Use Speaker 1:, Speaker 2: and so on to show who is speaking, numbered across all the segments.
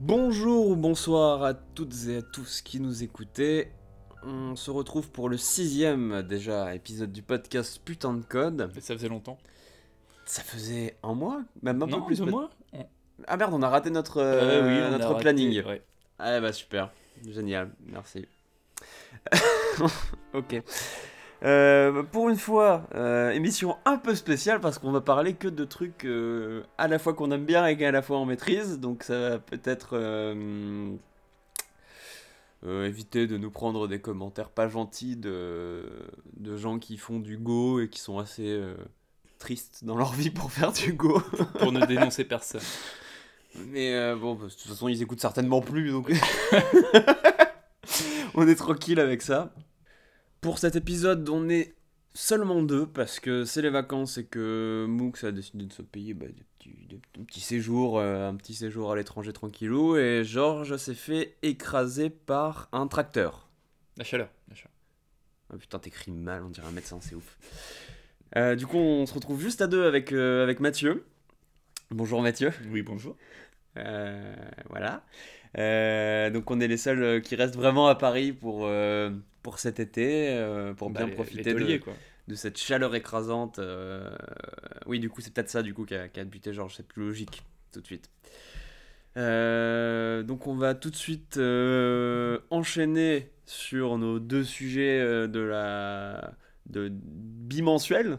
Speaker 1: Bonjour ou bonsoir à toutes et à tous qui nous écoutez. On se retrouve pour le sixième déjà épisode du podcast Putain de Code.
Speaker 2: Ça faisait longtemps.
Speaker 1: Ça faisait un mois? Même un
Speaker 2: non,
Speaker 1: peu plus
Speaker 2: deux mois
Speaker 1: Ah merde, on a raté notre,
Speaker 2: Euh,
Speaker 1: euh,
Speaker 2: oui, raté,
Speaker 1: planning.
Speaker 2: ouais.
Speaker 1: Ah bah super, génial, merci. ok. Euh, pour une fois, euh, émission un peu spéciale parce qu'on va parler que de trucs euh, à la fois qu'on aime bien et qu'à la fois on maîtrise. Donc ça va peut-être éviter de nous prendre des commentaires pas gentils de, de gens qui font du Go et qui sont assez tristes dans leur vie pour faire du Go.
Speaker 2: Pour ne dénoncer personne.
Speaker 1: Mais bon, bah, de toute façon, ils écoutent certainement plus, donc on est tranquille avec ça. Pour cet épisode, on est seulement deux parce que c'est les vacances et que Mooks a décidé de se payer bah, des petits, des petits séjours, euh, un petit séjour à l'étranger tranquillou. Et Georges s'est fait écraser par un tracteur.
Speaker 2: La chaleur. La chaleur.
Speaker 1: Oh putain, t'écris mal, on dirait un médecin, c'est ouf. Euh, du coup, on se retrouve juste à deux avec, euh, avec Mathieu. Bonjour Mathieu.
Speaker 2: Oui, bonjour.
Speaker 1: Voilà. Euh, donc on est les seuls euh, qui restent vraiment à Paris pour, euh, pour cet été, pour
Speaker 2: Bah,
Speaker 1: bien
Speaker 2: les-
Speaker 1: profiter
Speaker 2: les
Speaker 1: de,
Speaker 2: tauliers, quoi.
Speaker 1: de cette chaleur écrasante. Oui, du coup, c'est peut-être ça du coup qui a, qui a buté Georges, c'est plus logique tout de suite. Euh, donc on va tout de suite euh, enchaîner sur nos deux sujets euh, de la de bimensuel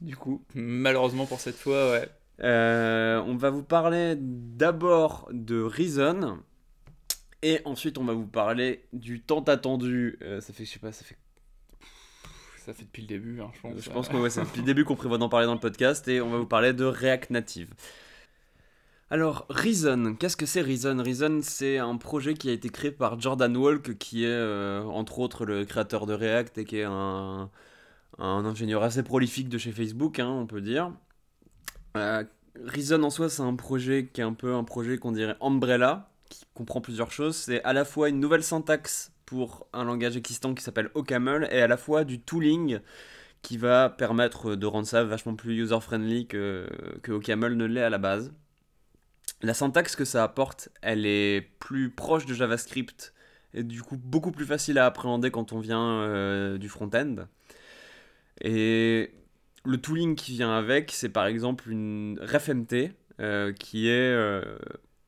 Speaker 1: du coup
Speaker 2: Malheureusement pour cette fois, ouais.
Speaker 1: Euh, on va vous parler d'abord de Reason. Et ensuite, on va vous parler du tant attendu. euh, ça fait, je sais pas, ça fait.
Speaker 2: Ça fait depuis le début, hein, je pense.
Speaker 1: Je pense que ouais, c'est depuis le début qu'on prévoit d'en parler dans le podcast. Et on va vous parler de React Native. Alors, Reason, qu'est-ce que c'est Reason? Reason, c'est un projet qui a été créé par Jordan Walk, qui est euh, entre autres le créateur de React et qui est un, un ingénieur assez prolifique de chez Facebook, hein, on peut dire. Euh, Reason en soi, c'est un projet qui est un peu un projet qu'on dirait Umbrella, qui comprend plusieurs choses. C'est à la fois une nouvelle syntaxe pour un langage existant qui s'appelle OCaml et à la fois du tooling qui va permettre de rendre ça vachement plus user-friendly que, que OCaml ne l'est à la base. La syntaxe que ça apporte, elle est plus proche de JavaScript et du coup beaucoup plus facile à appréhender quand on vient euh, du front-end. Et le tooling qui vient avec, c'est par exemple une RefMT euh, qui est euh,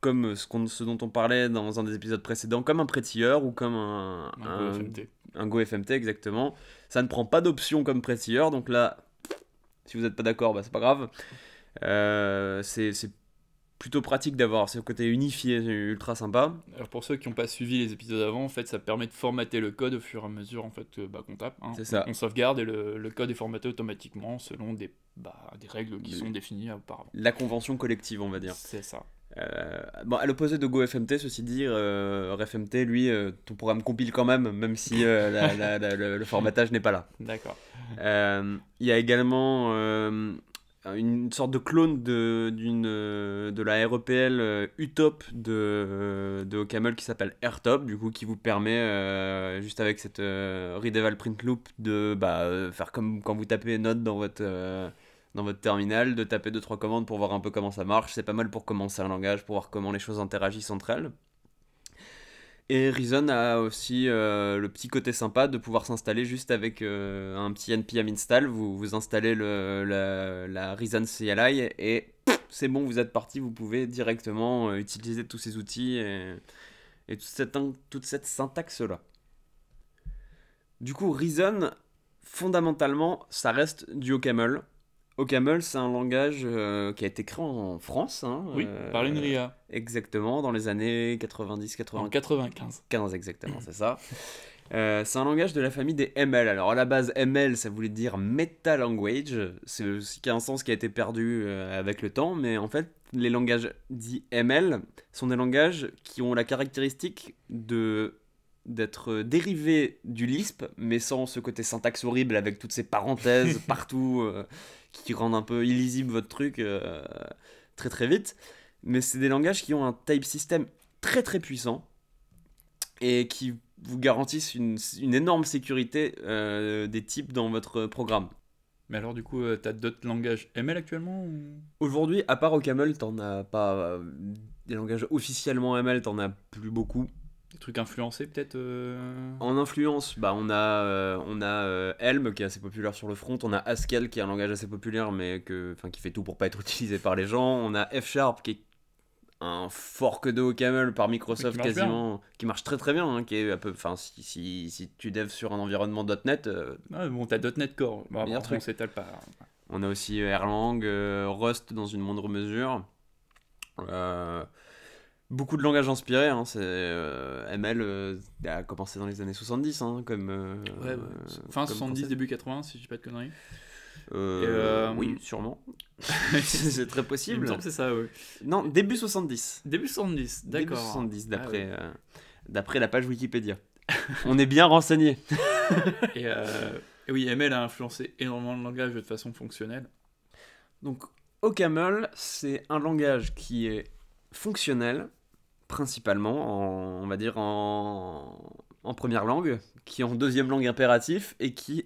Speaker 1: comme ce, dont on parlait dans un des épisodes précédents, comme un Prettier ou comme un,
Speaker 2: Un
Speaker 1: un-
Speaker 2: peu FMT.
Speaker 1: un Go FMT exactement. Ça ne prend pas d'option comme Prettier, donc là, si vous n'êtes pas d'accord, bah, c'est pas grave. Euh, c'est plutôt pratique d'avoir ce côté unifié, ultra sympa.
Speaker 2: Alors pour ceux qui n'ont pas suivi les épisodes avant, en fait, ça permet de formater le code au fur et à mesure en fait, euh, bah, qu'on tape. hein.
Speaker 1: C'est ça.
Speaker 2: On sauvegarde et le, le code est formaté automatiquement selon des, bah, des règles qui sont définies auparavant.
Speaker 1: La convention collective, on va dire.
Speaker 2: C'est ça.
Speaker 1: Euh, bon, à l'opposé de GoFMT, ceci dit, euh, RefMT, lui, euh, ton programme compile quand même, même si euh, la- la- la- le, le formatage n'est pas là.
Speaker 2: D'accord.
Speaker 1: Euh, Il y a également une sorte de clone de, euh, de la REPL euh, UTOP de, euh, de OCaml qui s'appelle AirTop, du coup, qui vous permet, juste avec cette euh, readeval print loop, de bah, faire comme quand vous tapez Node dans votre, dans votre terminal, de taper 2-3 commandes pour voir un peu comment ça marche. C'est pas mal pour commencer un langage, pour voir comment les choses interagissent entre elles. Et Reason a aussi euh, le petit côté sympa de pouvoir s'installer juste avec euh, un petit npm install. Vous, vous installez le, la, la Reason CLI et c'est bon, vous êtes parti. Vous pouvez directement euh, utiliser tous ces outils et, toute cette, toute cette syntaxe-là. Du coup, Reason, fondamentalement, ça reste du OCaml. OCaml, c'est un langage euh, qui a été créé en France. hein,
Speaker 2: Oui,
Speaker 1: euh,
Speaker 2: par l'INRIA.
Speaker 1: Exactement, dans les années 90-95.
Speaker 2: En 95.
Speaker 1: 15 exactement, c'est ça. Euh, c'est un langage de la famille des ML. Alors à la base, ML, ça voulait dire Meta Language. C'est aussi un sens qui a été perdu euh, avec le temps, mais en fait, les langages dits ML sont des langages qui ont la caractéristique de d'être dérivés du Lisp, mais sans ce côté syntaxe horrible avec toutes ces parenthèses partout euh, qui rendent un peu illisible votre truc euh, très très vite. Mais c'est des langages qui ont un type system très très puissant et qui vous garantissent une, une énorme sécurité euh, des types dans votre programme.
Speaker 2: Mais alors, du coup, euh, t'as d'autres langages ML actuellement ou...
Speaker 1: Aujourd'hui, à part OCaml, t'en as pas euh, des langages officiellement ML, t'en as plus beaucoup.
Speaker 2: Des trucs influencés peut-être euh,
Speaker 1: En influence, bah on a, euh, on a euh, Helm qui est assez populaire sur le front, on a Haskell qui est un langage assez populaire mais que, qui fait tout pour pas être utilisé par les gens, on a F Sharp qui est un fork de OCaml par Microsoft
Speaker 2: Qui
Speaker 1: quasiment, qui marche très très bien, hein, qui est un peu, enfin si, si, si tu devs sur un environnement .NET, euh,
Speaker 2: Ah, bon, t'as .NET Core. Bon,
Speaker 1: Meilleur
Speaker 2: après, on
Speaker 1: truc.
Speaker 2: s'étale pas.
Speaker 1: On a aussi Erlang, euh, Rust dans une moindre mesure. Euh, beaucoup de langages inspirés. hein, c'est, euh, ML euh, a commencé dans les années 70, hein, comme. euh,
Speaker 2: Ouais, ouais.
Speaker 1: euh,
Speaker 2: Fin
Speaker 1: comme
Speaker 2: 70,
Speaker 1: concept.
Speaker 2: début 80, si je dis pas de conneries. Et,
Speaker 1: Oui, sûrement. c'est très
Speaker 2: Il me
Speaker 1: possible.
Speaker 2: semble que c'est ça, oui.
Speaker 1: Non, début 70.
Speaker 2: Début 70,
Speaker 1: Début
Speaker 2: d'accord.
Speaker 1: 70, d'après,
Speaker 2: Ah
Speaker 1: euh, d'après la page Wikipédia. On est bien renseigné.
Speaker 2: Et, et oui, ML a influencé énormément le langage de façon fonctionnelle.
Speaker 1: Donc, OCaml, c'est un langage qui est fonctionnel, principalement, en, on va dire en, en première langue, qui est en deuxième langue impératif, et qui,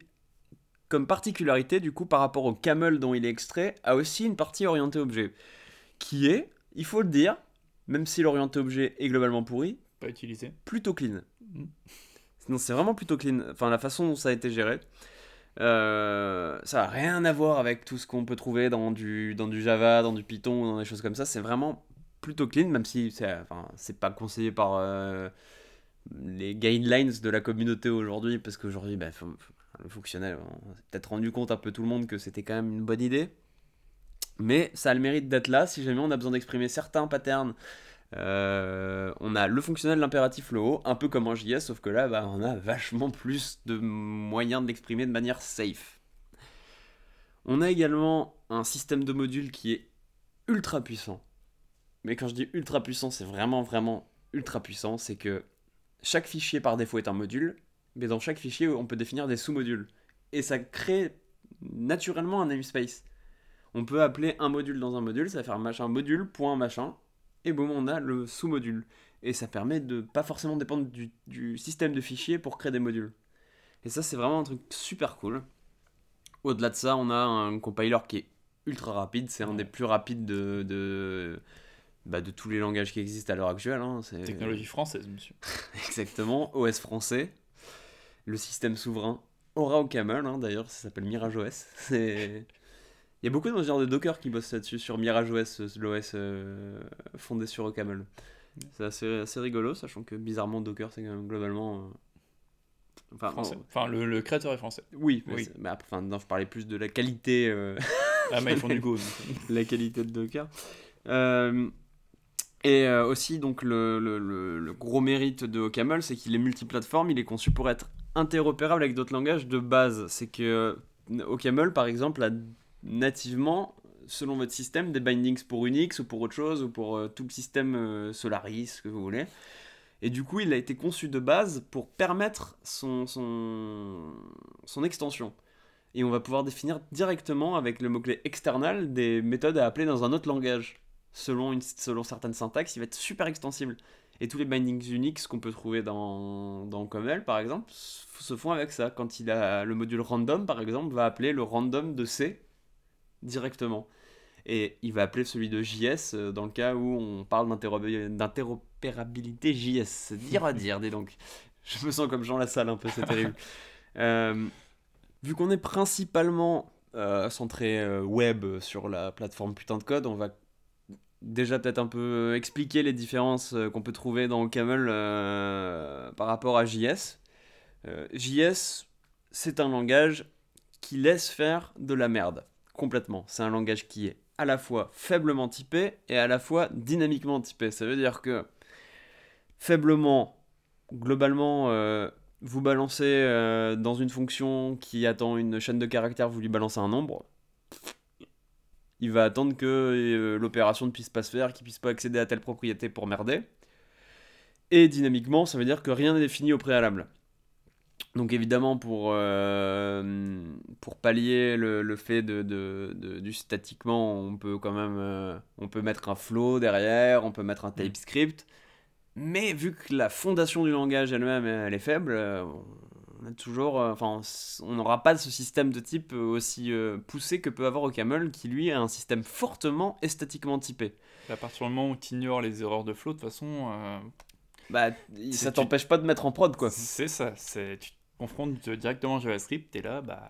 Speaker 1: comme particularité, du coup, par rapport au camel dont il est extrait, a aussi une partie orientée objet, qui est, il faut le dire, même si l'orienté objet est globalement pourri,
Speaker 2: Pas utilisé.
Speaker 1: plutôt clean.
Speaker 2: Mhm.
Speaker 1: Non, c'est vraiment plutôt clean. Enfin, la façon dont ça a été géré. Euh, ça n'a rien à voir avec tout ce qu'on peut trouver dans du, dans du Java, dans du Python, dans des choses comme ça. C'est vraiment plutôt clean, même si c'est enfin, pas conseillé par euh, les guidelines de la communauté aujourd'hui, parce qu'aujourd'hui, bah, le fonctionnel, on s'est peut-être rendu compte un peu tout le monde que c'était quand même une bonne idée. Mais ça a le mérite d'être là si jamais on a besoin d'exprimer certains patterns euh, on a le fonctionnel, l'impératif, le haut, un peu comme en JS, sauf que là, bah, on a vachement plus de moyens de l'exprimer de manière safe. On a également un système de modules qui est ultra puissant. Mais quand je dis ultra puissant, c'est vraiment, vraiment ultra puissant. C'est que chaque fichier par défaut est un module, mais dans chaque fichier, on peut définir des sous-modules. Et ça crée naturellement un namespace. On peut appeler un module dans un module, ça va faire machin module, point machin, et boum, on a le sous-module. Et ça permet de pas forcément dépendre du, du système de fichiers pour créer des modules. Et ça, c'est vraiment un truc super cool. Au-delà de ça, on a un compiler qui est ultra rapide. C'est un des plus rapides de, de, bah, de tous les langages qui existent à l'heure actuelle. hein.
Speaker 2: Technologie française, monsieur.
Speaker 1: Exactement, OS français. Le système souverain aura au camel, hein, d'ailleurs, ça s'appelle Mirage OS. C'est... Il y a beaucoup d'ingénieurs de Docker qui bossent là-dessus, sur Mirage OS, euh, l'OS euh, fondé sur OCaml. C'est assez, assez rigolo, sachant que bizarrement Docker, c'est quand même globalement... euh, Enfin,
Speaker 2: Français. Enfin, le, le créateur est français.
Speaker 1: oui, mais,
Speaker 2: Oui.
Speaker 1: c'est- mais après, enfin, non, je parlais plus de la qualité, euh,
Speaker 2: Ah, mais ils font du Go.
Speaker 1: la qualité de Docker. Euh, et euh, aussi, donc, le, le- le- gros mérite de OCaml, c'est qu'il est multiplateforme, il est conçu pour être interopérable avec d'autres langages de base. C'est que euh, OCaml, par exemple, a nativement, selon votre système, des bindings pour Unix ou pour autre chose, ou pour euh, tout le système Solaris, ce que vous voulez. Et du coup, il a été conçu de base pour permettre son, son, son extension. Et on va pouvoir définir directement avec le mot-clé external des méthodes à appeler dans un autre langage. Selon, une, selon certaines syntaxes, il va être super extensible. Et tous les bindings Unix qu'on peut trouver dans, dans Comel, par exemple, se font avec ça. Quand il a le module random, par exemple, va appeler le random de C directement. Et il va appeler celui de JS euh, dans le cas où on parle d'interopérabilité JS. C'est dire à dire, dis donc. Je me sens comme Jean Lassalle un peu, c'est terrible. Euh, vu qu'on est principalement euh, centré euh, web sur la plateforme putain de code, on va déjà peut-être un peu expliquer les différences euh, qu'on peut trouver dans Camel euh, par rapport à JS. Euh, JS, c'est un langage qui laisse faire de la merde, complètement. C'est un langage qui est à la fois faiblement typé et à la fois dynamiquement typé. Ça veut dire que faiblement, globalement, euh, vous balancez euh, dans une fonction qui attend une chaîne de caractères, vous lui balancez un nombre, il va attendre que euh, l'opération ne puisse pas se faire, qu'il puisse pas accéder à telle propriété pour merder. Et dynamiquement, ça veut dire que rien n'est défini au préalable. Donc évidemment, pour, euh, pour pallier le, le fait de, de- de- du statiquement, on peut quand même euh, on peut mettre un flow derrière, on peut mettre un TypeScript. Mais vu que la fondation du langage elle-même elle est faible, on a toujours, euh, enfin, on n'aura pas ce système de type euh, aussi euh, poussé que peut avoir OCaml, qui lui a un système fortement esthétiquement typé.
Speaker 2: À partir du moment où tu ignores les erreurs de flow, de toute façon, euh,
Speaker 1: Bah, ça
Speaker 2: tu-
Speaker 1: t'empêche pas de mettre en prod, quoi.
Speaker 2: c'est ça. C'est, tu te confrontes directement à JavaScript, et là, bah,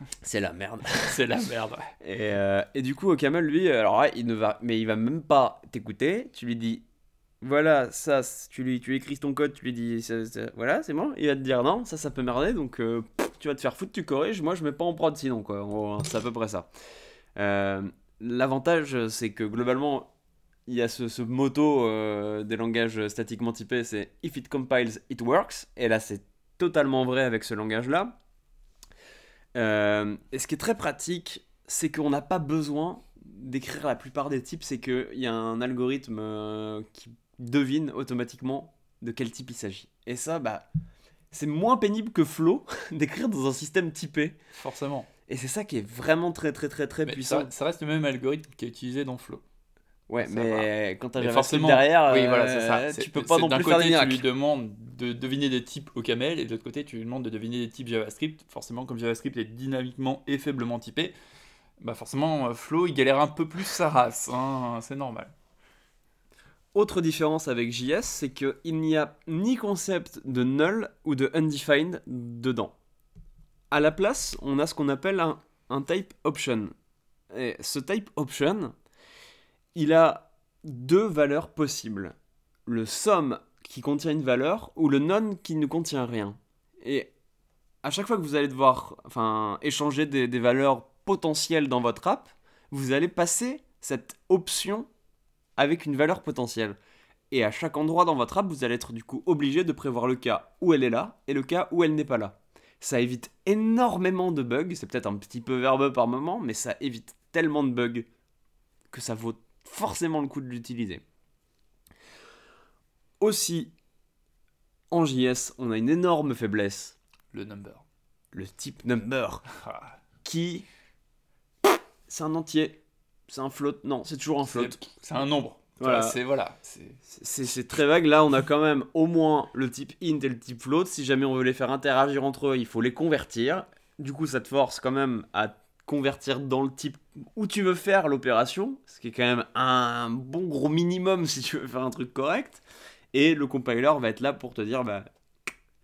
Speaker 1: C'est la merde.
Speaker 2: c'est la merde.
Speaker 1: Et, euh, et du coup, OCaml, lui, alors là, il ne va, mais il va même pas t'écouter. Tu lui dis, voilà, ça, tu lui, tu écris ton code, tu lui dis, ça- voilà, c'est bon. Il va te dire non, ça, ça peut merder, donc euh, tu vas te faire foutre, tu corriges. Moi, je mets pas en prod sinon, quoi. Hein, c'est à peu près ça. Euh, L'avantage, c'est que globalement, il y a ce, ce motto euh, des langages statiquement typés, c'est if it compiles, it works. Et là, c'est totalement vrai avec ce langage-là. Et ce qui est très pratique, c'est qu'on n'a pas besoin d'écrire la plupart des types, c'est qu'il y a un algorithme qui devine automatiquement de quel type il s'agit. Et ça, bah, c'est moins pénible que Flow d'écrire dans un système typé.
Speaker 2: Forcément.
Speaker 1: Et c'est ça qui est vraiment très très très très
Speaker 2: Mais
Speaker 1: puissant.
Speaker 2: ça, ça reste le même algorithme qui est utilisé dans Flow.
Speaker 1: Ouais,
Speaker 2: ça
Speaker 1: mais quand t'as JavaScript derrière,
Speaker 2: oui,
Speaker 1: euh,
Speaker 2: voilà, c'est ça.
Speaker 1: tu peux pas non
Speaker 2: d'un
Speaker 1: plus
Speaker 2: côté,
Speaker 1: faire des
Speaker 2: tu lui demandes de deviner des types au camel, et de l'autre côté, tu lui demandes de deviner des types JavaScript. Forcément, comme JavaScript est dynamiquement et faiblement typé, bah forcément, euh, Flow, il galère un peu plus sa race. hein, c'est normal.
Speaker 1: Autre différence avec JS, c'est qu'il n'y a ni concept de null ou de undefined dedans. À la place, on a ce qu'on appelle un, type option. Et ce type option, il a deux valeurs possibles. Le sum qui contient une valeur ou le none qui ne contient rien. Et à chaque fois que vous allez devoir échanger des valeurs potentielles dans votre app, vous allez passer cette option avec une valeur potentielle. Et à chaque endroit dans votre app, vous allez être du coup obligé de prévoir le cas où elle est là et le cas où elle n'est pas là. Ça évite énormément de bugs, c'est peut-être un petit peu verbeux par moment, mais ça évite tellement de bugs que ça vaut forcément le coup de l'utiliser. Aussi, en JS, on a une énorme faiblesse,
Speaker 2: Le number.
Speaker 1: le type number,
Speaker 2: Ah,
Speaker 1: qui... C'est un entier, c'est un float, non, c'est toujours un float.
Speaker 2: c'est- un nombre.
Speaker 1: Voilà.
Speaker 2: C'est voilà. c'est-
Speaker 1: C'est c'est très vague. Là, on a quand même au moins le type int et le type float. Si jamais on veut les faire interagir entre eux, il faut les convertir. Du coup, ça te force quand même à convertir dans le type où tu veux faire l'opération, ce qui est quand même un bon gros minimum si tu veux faire un truc correct. Et le compiler va être là pour te dire, bah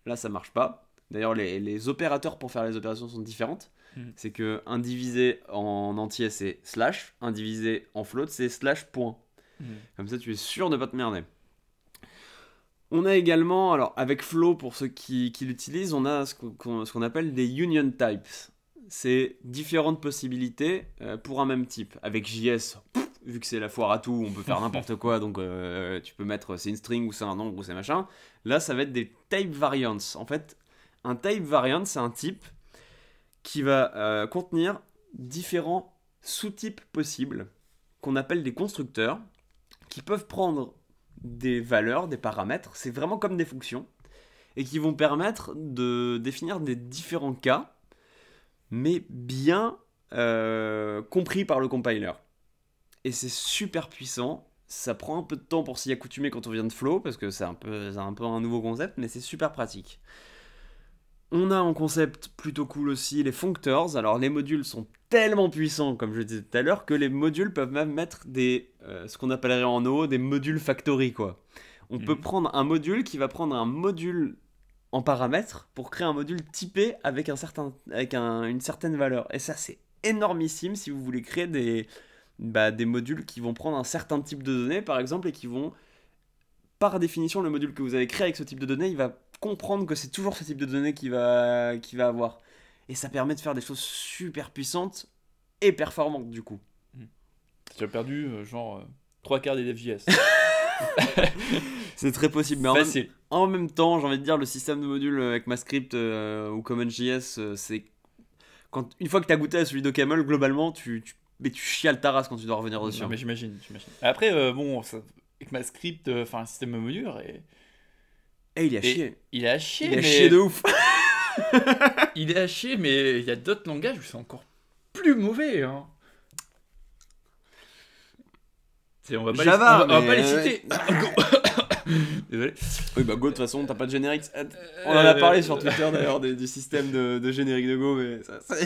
Speaker 1: là, ça marche pas. D'ailleurs, les, les opérateurs pour faire les opérations sont différentes.
Speaker 2: Mhm.
Speaker 1: C'est que un divisé en entier, c'est slash. Un divisé en float, c'est slash point. Comme ça, tu es sûr de pas te merder. On a également, alors avec Flow, pour ceux qui, qui l'utilisent, on a ce qu'on appelle des union types. C'est différentes possibilités euh, pour un même type. Avec JS, pff, vu que c'est la foire à tout, on peut faire n'importe quoi, donc euh, tu peux mettre c'est une string ou c'est un nombre ou c'est machin. Là, ça va être des type variants. En fait, un type variant, c'est un type qui va euh, contenir différents sous-types possibles qu'on appelle des constructeurs qui peuvent prendre des valeurs, des paramètres, c'est vraiment comme des fonctions, et qui vont permettre de définir des différents cas, mais bien euh, compris par le compiler. Et c'est super puissant, ça prend un peu de temps pour s'y accoutumer quand on vient de Flow, parce que c'est un un peu un nouveau concept, mais c'est super pratique. On a en concept plutôt cool aussi les functors. Alors les modules sont tellement puissants, comme je disais tout à l'heure, que les modules peuvent même mettre des, euh, ce qu'on appellerait en haut des modules factory quoi. On
Speaker 2: Mhm.
Speaker 1: peut prendre un module qui va prendre un module en paramètres pour créer un module typé avec, un certain, avec un- une certaine valeur. Et ça c'est énormissime si vous voulez créer des, bah, des modules qui vont prendre un certain type de données par exemple et qui vont par définition, le module que vous avez créé avec ce type de données, il va comprendre que c'est toujours ce type de données qu'il va, qu'il va avoir. Et ça permet de faire des choses super puissantes et performantes du coup.
Speaker 2: Tu as perdu euh, genre euh, trois quarts des devs.js.
Speaker 1: C'est très possible. Mais en même,
Speaker 2: Facile.
Speaker 1: en même temps, j'ai envie de dire, le système de modules avec MassScript euh, ou CommonJS, euh, c'est. Quand, une fois que tu as goûté à celui de Camel, globalement, tu, tu, mais tu chiales ta race quand tu dois revenir dessus.
Speaker 2: Non, mais j'imagine, j'imagine. Après, euh, bon, ça, avec ma script, euh, enfin, un système module, et,
Speaker 1: Et il a
Speaker 2: et
Speaker 1: chié.
Speaker 2: il est à chier,
Speaker 1: Il a
Speaker 2: mais
Speaker 1: chié de ouf.
Speaker 2: il est à chier, mais il y a d'autres langages où c'est encore plus mauvais. Hein. On va pas
Speaker 1: Java,
Speaker 2: les, on va- on va
Speaker 1: mais-
Speaker 2: pas les citer. Désolé.
Speaker 1: Oui, bah Go, de toute façon, t'as pas de générique. On en a parlé sur Twitter d'ailleurs du, système de, de générique de Go, mais ça. ça-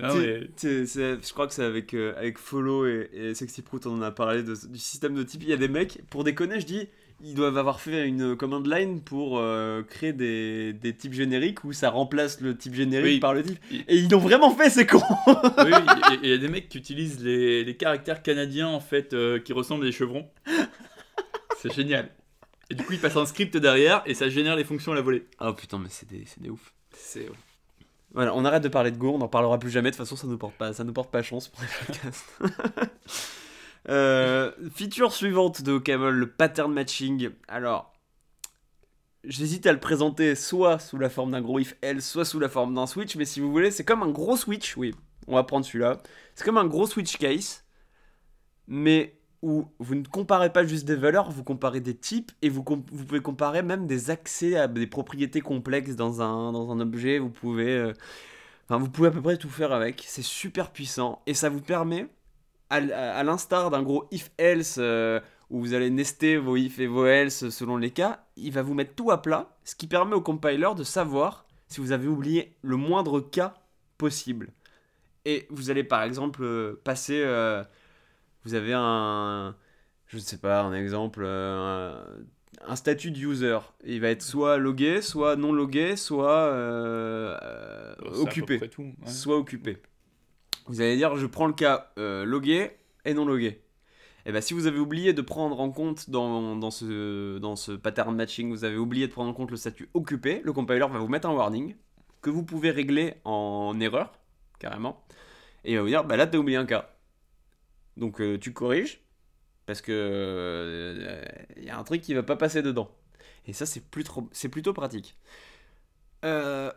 Speaker 2: Non, mais-
Speaker 1: je crois que c'est avec, euh, avec Follow et, et Sexy Prout, on en a parlé de- du système de type. Il y a des mecs, pour déconner, je dis, ils doivent avoir fait une command line pour euh, créer des, des types génériques où ça remplace le type générique
Speaker 2: Oui.
Speaker 1: par le type. Et ils l'ont vraiment fait, c'est con
Speaker 2: oui, il y a des mecs qui utilisent les, les caractères canadiens en fait euh, qui ressemblent à des chevrons. C'est génial. Et du coup, ils passent un script derrière et ça génère les fonctions à la volée.
Speaker 1: Oh putain, mais c'est des, c'est des ouf.
Speaker 2: C'est
Speaker 1: Voilà, on arrête de parler de Go, on n'en parlera plus jamais. De toute façon, ça nous porte pas, ça nous porte pas chance pour les podcasts. euh, feature suivante de Camel, le pattern matching. Alors, j'hésite à le présenter soit sous la forme d'un gros if else, soit sous la forme d'un switch. Mais si vous voulez, c'est comme un gros switch. Oui, on va prendre celui-là. C'est comme un gros switch case, mais où vous ne comparez pas juste des valeurs, vous comparez des types et vous pouvez comparer même des accès à des propriétés complexes dans un, dans un objet. Vous pouvez, euh, enfin, vous pouvez à peu près tout faire avec. C'est super puissant et ça vous permet, à, l'instar d'un gros if-else euh, où vous allez nester vos if et vos else selon les cas, il va vous mettre tout à plat, ce qui permet au compiler de savoir si vous avez oublié le moindre cas possible. Et vous allez par exemple euh, passer. euh, vous avez un. Je ne sais pas, un exemple. euh, un, statut de user. Il va être soit logué, soit non logué, soit euh, occupé.
Speaker 2: près tout. ouais.
Speaker 1: Soit occupé. Vous allez dire, je prends le cas euh, logué et non logué. Et bien, si vous avez oublié de prendre en compte dans, dans, ce, dans ce pattern matching, vous avez oublié de prendre en compte le statut occupé, le compiler va vous mettre un warning que vous pouvez régler en erreur, carrément. Et il va vous dire, bah là, t'as oublié un cas. Donc euh, tu corriges, parce que il y a un truc qui va pas passer dedans. Et ça, c'est c'est plutôt pratique. Euh,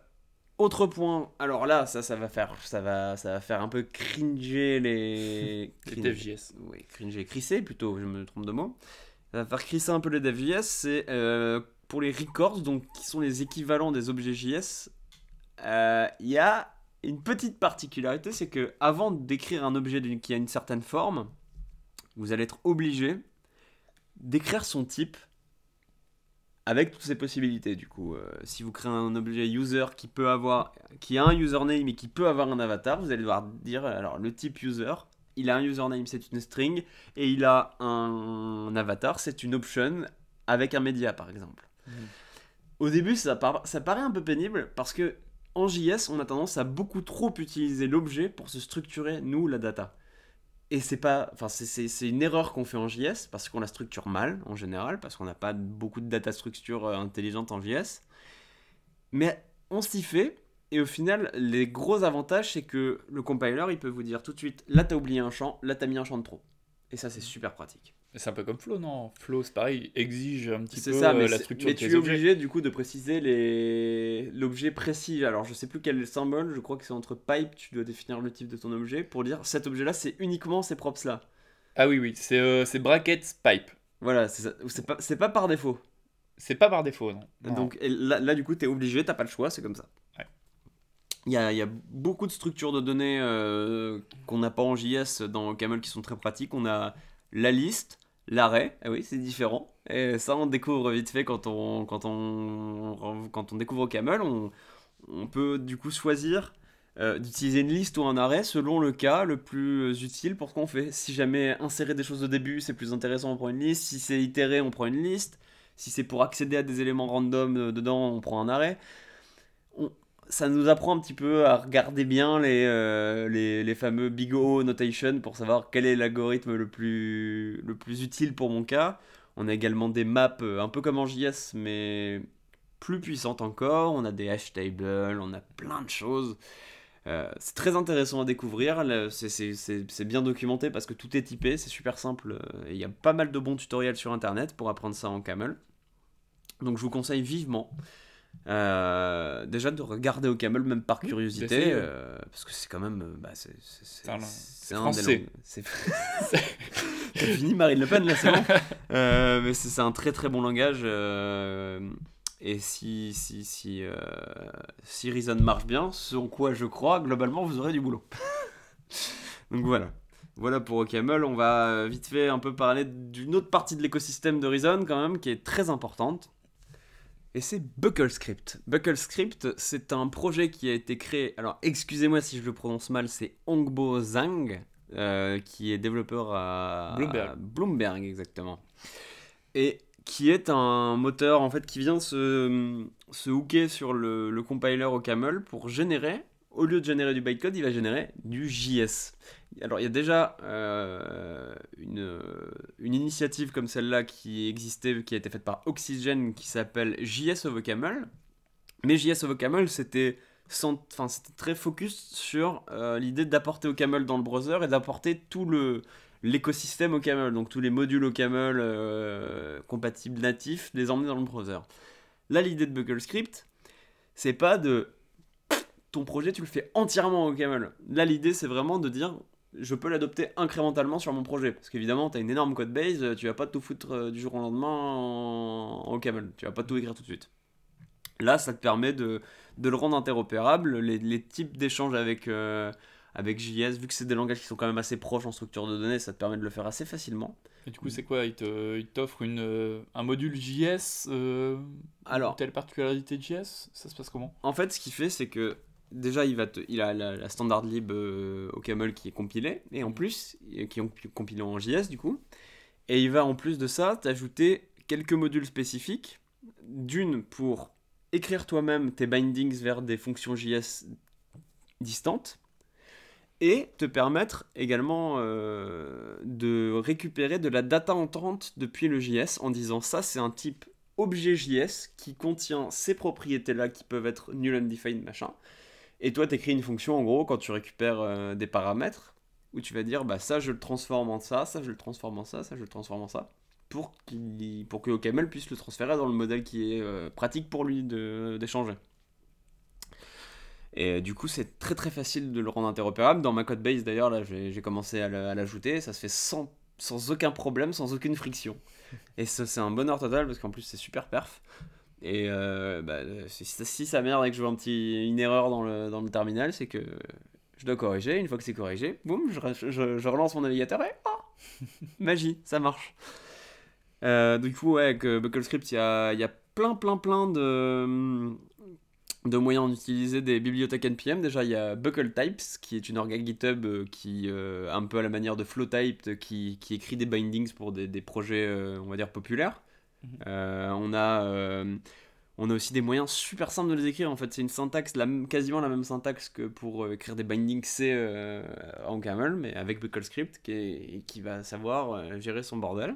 Speaker 1: autre point, alors là, ça, ça va faire, ça va, ça va faire un peu cringer les.
Speaker 2: Devs.js.
Speaker 1: Oui, cringer, crisser plutôt, je me trompe de mot. Ça va faire crisser un peu les devs.js, c'est euh, pour les records, donc qui sont les équivalents des objets JS. euh, Il y a une petite particularité, c'est que avant d'écrire un objet qui a une certaine forme, vous allez être obligé d'écrire son type avec toutes ses possibilités. Du coup, Euh, si vous créez un objet user qui peut avoir, qui a un username et qui peut avoir un avatar, vous allez devoir dire alors le type user, il a un username, c'est une string, et il a un avatar, c'est une option avec un média par exemple.
Speaker 2: Mhm.
Speaker 1: Au début, ça, par- ça paraît un peu pénible parce que en JS, on a tendance à beaucoup trop utiliser l'objet pour se structurer, nous, la data. Et c'est pas, enfin, c'est- une erreur qu'on fait en JS parce qu'on la structure mal en général, parce qu'on n'a pas beaucoup de data structure euh, intelligente en JS. Mais on s'y fait, et au final, les gros avantages, c'est que le compiler, il peut vous dire tout de suite, là t'as oublié un champ, là t'as mis un champ de trop. Et ça, c'est super pratique.
Speaker 2: C'est un peu comme Flow, non? Flow, c'est pareil, exige un petit peu
Speaker 1: ça,
Speaker 2: euh,
Speaker 1: mais,
Speaker 2: la
Speaker 1: c'est-
Speaker 2: structure
Speaker 1: mais
Speaker 2: de
Speaker 1: tu
Speaker 2: tes
Speaker 1: es
Speaker 2: objets.
Speaker 1: obligé du coup de préciser les... l'objet précis. Alors je sais plus quel symbole, je crois que c'est entre pipe, tu dois définir le type de ton objet pour dire cet objet-là, c'est uniquement ces props-là.
Speaker 2: Ah oui, oui, c'est euh, c'est brackets pipe.
Speaker 1: Voilà, c'est pas, pas par défaut.
Speaker 2: C'est pas par défaut, non. Non.
Speaker 1: Donc là, là, du coup, tu es obligé, t'as pas le choix, c'est comme ça.
Speaker 2: Ouais.
Speaker 1: Il y a, il y a beaucoup de structures de données euh, qu'on n'a pas en JS dans Camel qui sont très pratiques. On a la liste, l'arrêt, ah oui, c'est différent. Et ça, on découvre vite fait quand on, quand on, quand on découvre Camel. On, peut du coup choisir euh, d'utiliser une liste ou un arrêt selon le cas le plus utile pour qu'on fait. Si jamais insérer des choses au début, c'est plus intéressant, on prend une liste. Si c'est itérer, on prend une liste. Si c'est pour accéder à des éléments random euh, dedans, on prend un arrêt. Ça nous apprend un petit peu à regarder bien les, euh, les, les fameux big O notation pour savoir quel est l'algorithme le plus, le plus utile pour mon cas. On a également des maps euh, un peu comme en JS, mais plus puissantes encore. On a des hash tables, on a plein de choses. Euh, c'est très intéressant à découvrir, c'est- bien documenté parce que tout est typé, c'est super simple. Il y a pas mal de bons tutoriels sur internet pour apprendre ça en camel. Donc je vous conseille vivement euh, déjà de regarder au camel, même par curiosité,
Speaker 2: d'essayer, ouais.
Speaker 1: euh, parce que c'est quand même. euh, Bah, c'est
Speaker 2: un-
Speaker 1: c'est des fini Marine Le Pen là, c'est bon. Euh, mais c'est un très très bon langage. et si, si, si, si Reason marche bien, ce en quoi je crois, globalement vous aurez du boulot. Donc voilà. Voilà pour OCaml. On va vite fait un peu parler d'une autre partie de l'écosystème de Reason quand même qui est très importante. Et c'est BuckleScript. BuckleScript, c'est un projet qui a été créé. Alors, excusez-moi si je le prononce mal, c'est Hongbo Zhang, euh, qui est développeur à
Speaker 2: Bloomberg.
Speaker 1: à Bloomberg, exactement. Et qui est un moteur en fait qui vient se, se hooker sur le, le compiler au camel pour générer, au lieu de générer du bytecode, il va générer du JS. Alors il y a déjà euh, une, une initiative comme celle-là qui existait, qui a été faite par Oxygen, qui s'appelle JS over Camel. Mais JS over Camel, c'était sans- enfin, c'était très focus sur euh, l'idée d'apporter au camel dans le browser et d'apporter tout le l'écosystème au camel, donc tous les modules au camel euh, compatibles natifs, les emmener dans le browser. Là, l'idée de BuckleScript, c'est pas de ton projet, tu le fais entièrement au camel. Là, l'idée, c'est vraiment de dire je peux l'adopter incrémentalement sur mon projet. Parce qu'évidemment, tu as une énorme code base, tu vas pas tout foutre euh, du jour au lendemain en, en camel. Tu vas pas tout écrire tout de suite. Là, ça te permet de, de le rendre interopérable. Les, les types d'échanges avec, euh, avec JS, vu que c'est des langages qui sont quand même assez proches en structure de données, ça te permet de le faire assez facilement.
Speaker 2: Et du coup, c'est quoi? Il t'offre une, euh, un module JS euh,
Speaker 1: Alors,
Speaker 2: Telle particularité de JS Ça se passe comment?
Speaker 1: En fait, ce qu'il fait, c'est que déjà, il, va te- il a la, la standard lib euh, au camel qui est compilée, et en plus, euh, qui est compilé en JS du coup, et il va en plus de ça t'ajouter quelques modules spécifiques, d'une pour écrire toi-même tes bindings vers des fonctions JS distantes, et te permettre également euh, de récupérer de la data entrante depuis le JS en disant ça c'est un type objet JS qui contient ces propriétés-là qui peuvent être null undefined, machin. Et toi, tu écris une fonction, en gros, quand tu récupères euh, des paramètres, où tu vas dire, bah ça, je le transforme en ça, ça, je le transforme en ça, ça, je le transforme en ça, pour, qu'il, pour que OCaml puisse le transférer dans le modèle qui est euh, pratique pour lui de, d'échanger. Et euh, du coup, c'est très très facile de le rendre interopérable. Dans ma code base, d'ailleurs, là, j'ai, commencé à, l'ajouter, ça se fait sans, sans aucun problème, sans aucune friction. Et c'est un bonheur total parce qu'en plus c'est super perf. Et euh, bah, si, ça merde et que je vois une erreur dans le, dans le terminal, c'est que je dois corriger. Une fois que c'est corrigé, boum, je, je- relance mon navigateur et ah, magie, ça marche. Euh, du coup, ouais, avec euh, BuckleScript, il y a, y a plein, plein, plein de, de moyens d'utiliser des bibliothèques NPM. Déjà, il y a BuckleTypes, qui est une orga GitHub qui, un peu à la manière de FlowType, qui, qui écrit des bindings pour des, des projets, on va dire, populaires.
Speaker 2: Mhm.
Speaker 1: Euh, on, a, euh, on a aussi des moyens super simples de les écrire. En fait, c'est une syntaxe, quasiment la même syntaxe que pour euh, écrire des bindings C en camel, mais avec BuckleScript, qui, qui va savoir gérer son bordel.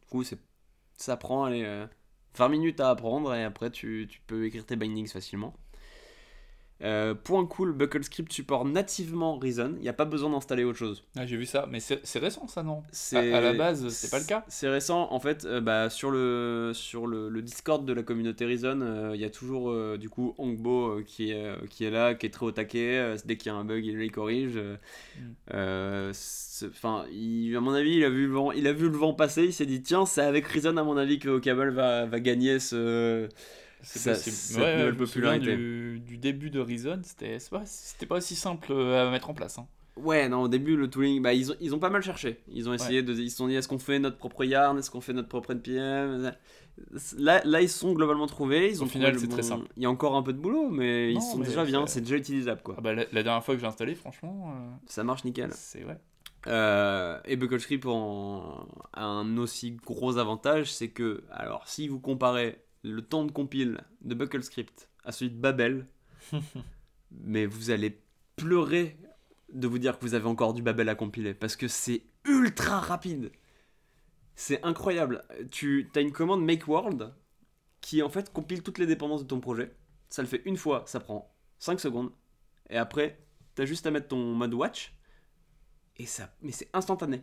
Speaker 1: Du coup, ça prend allez, euh, 20 minutes à apprendre et après tu, tu peux écrire tes bindings facilement. Euh, point cool, BuckleScript supporte nativement Reason, il n'y a pas besoin d'installer autre chose.
Speaker 2: Ah, J'ai vu ça, mais c'est récent ça, non?
Speaker 1: C'est-
Speaker 2: À- à la base, c'est pas le cas.
Speaker 1: C'est récent, en fait, euh, bah, sur, le, sur le, le Discord de la communauté Reason, euh, il y a toujours du coup Hongbo euh, qui, est, qui est là, qui est très au taquet, dès qu'il y a un bug, il les corrige. euh,
Speaker 2: Mm.
Speaker 1: euh, c'est- Enfin, à mon avis, il a, vu le vent, il a vu le vent passer, il s'est dit, tiens, c'est avec Reason, à mon avis, que Ocable va, va gagner ce...
Speaker 2: C'est possible.
Speaker 1: cette
Speaker 2: Ouais,
Speaker 1: nouvelle popularité.
Speaker 2: Du, du début de Reason, c'était pas, pas aussi simple euh, à mettre en place. hein.
Speaker 1: Ouais, non, au début, le tooling, bah, ils, ont, ils ont pas mal cherché. Ils ont essayé de. Ils se sont dit, est-ce qu'on fait notre propre yarn? Est-ce qu'on fait notre propre NPM là, là, ils se sont globalement trouvés. Ils
Speaker 2: Au
Speaker 1: ont
Speaker 2: final,
Speaker 1: trouvé le
Speaker 2: c'est très simple.
Speaker 1: Il y a encore un peu de boulot, mais
Speaker 2: Non,
Speaker 1: ils sont
Speaker 2: mais
Speaker 1: déjà bien,
Speaker 2: c'est-
Speaker 1: déjà utilisable, quoi.
Speaker 2: Ah bah, la, la dernière fois que j'ai installé, franchement, euh,
Speaker 1: Ça marche nickel.
Speaker 2: c'est ouais.
Speaker 1: Euh, et BuckleScript a un aussi gros avantage, c'est que, alors, si vous comparez le temps de compile de BuckleScript à celui de Babel, mais vous allez pleurer de vous dire que vous avez encore du Babel à compiler, parce que c'est ultra rapide. C'est incroyable. Tu as une commande make world qui en fait compile toutes les dépendances de ton projet. Ça le fait une fois, ça prend 5 secondes. Et après, tu as juste à mettre ton mode watch et ça mais c'est instantané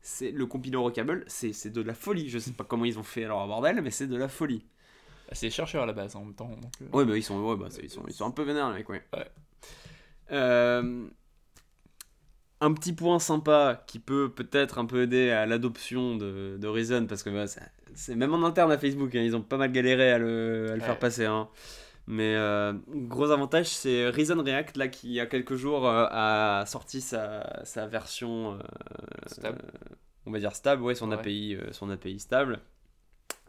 Speaker 1: c'est le compiler au câble c'est de la folie je sais pas comment ils ont fait alors bordel mais c'est de la folie
Speaker 2: c'est chercheur à la base en même temps. donc, euh,
Speaker 1: ouais bah ils sont ouais, bah, ils sont ils sont un peu vénères les mecs ouais,
Speaker 2: Ouais.
Speaker 1: Euh, un petit point sympa qui peut peut-être un peu aider à l'adoption de, de Reason parce que bah, c'est même en interne à Facebook hein, ils ont pas mal galéré à le, à le
Speaker 2: Ouais.
Speaker 1: faire passer hein. Mais euh, gros avantage, c'est Reason React, là, qui il y a quelques jours euh, a sorti sa, sa version,
Speaker 2: Stable.
Speaker 1: on va dire stable, ouais, son
Speaker 2: Ouais.
Speaker 1: API, son API stable,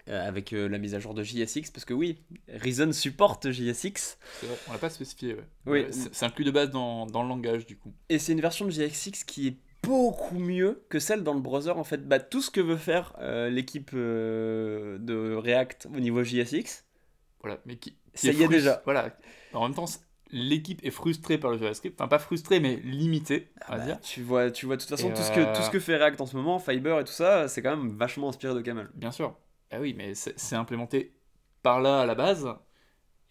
Speaker 1: avec euh, la mise à jour de JSX, parce que oui, Reason supporte JSX,
Speaker 2: vrai, on l'a pas spécifié. Ouais.
Speaker 1: Oui.
Speaker 2: Ouais, c'est inclus de base dans, dans le langage du coup.
Speaker 1: et c'est une version de JSX qui est beaucoup mieux que celle dans le browser, en fait. Bah, tout ce que veut faire euh, l'équipe euh, de React au niveau JSX,
Speaker 2: Voilà, mais qui, qui
Speaker 1: Ça y est déjà.
Speaker 2: Voilà. En même temps, l'équipe est frustrée par le JavaScript. Enfin, pas frustrée, mais limitée, on va
Speaker 1: Bah,
Speaker 2: dire.
Speaker 1: tu vois, tu vois, de toute façon,
Speaker 2: Et
Speaker 1: tout, ce que,
Speaker 2: euh,
Speaker 1: tout ce que fait React en ce moment, Fiber et tout ça, c'est quand même vachement inspiré de Camel.
Speaker 2: Bien sûr. Ah oui, mais c'est implémenté par là à la base.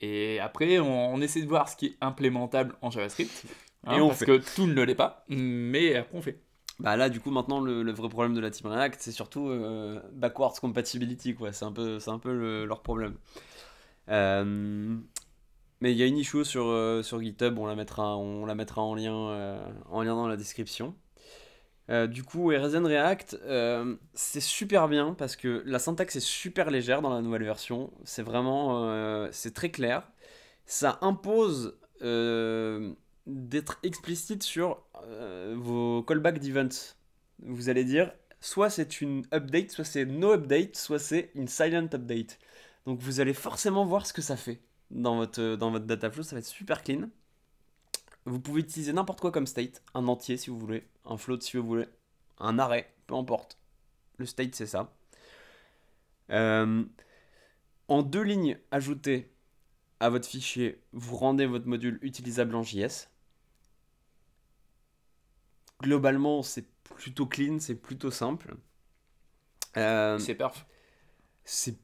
Speaker 2: Et après, on, on essaie de voir ce qui est implémentable en JavaScript. hein,
Speaker 1: Et on
Speaker 2: parce
Speaker 1: fait.
Speaker 2: que tout ne l'est pas. Mais après, on fait.
Speaker 1: Bah là, du coup, maintenant, le, le vrai problème de la team React, c'est surtout euh, backwards compatibility, quoi. C'est un peu, c'est un peu le- leur problème. Euh, mais il y a une issue sur, euh, sur GitHub, on la mettra, on la mettra en, lien, euh, en lien dans la description. Euh, du coup, Reason React, euh, c'est super bien parce que la syntaxe est super légère dans la nouvelle version. C'est vraiment, euh, c'est très clair. Ça impose d'être explicite sur vos callbacks d'events. Vous allez dire, soit c'est une update, soit c'est no update, soit c'est une silent update. Donc vous allez forcément voir ce que ça fait dans votre, dans votre data flow, ça va être super clean. Vous pouvez utiliser n'importe quoi comme state, un entier si vous voulez, un float si vous voulez, un arrêt, peu importe. Le state c'est ça. Euh, en deux lignes ajoutées à votre fichier, vous rendez votre module utilisable en JS. Globalement, c'est plutôt clean, c'est plutôt simple. Euh,
Speaker 2: C'est perf.
Speaker 1: c'est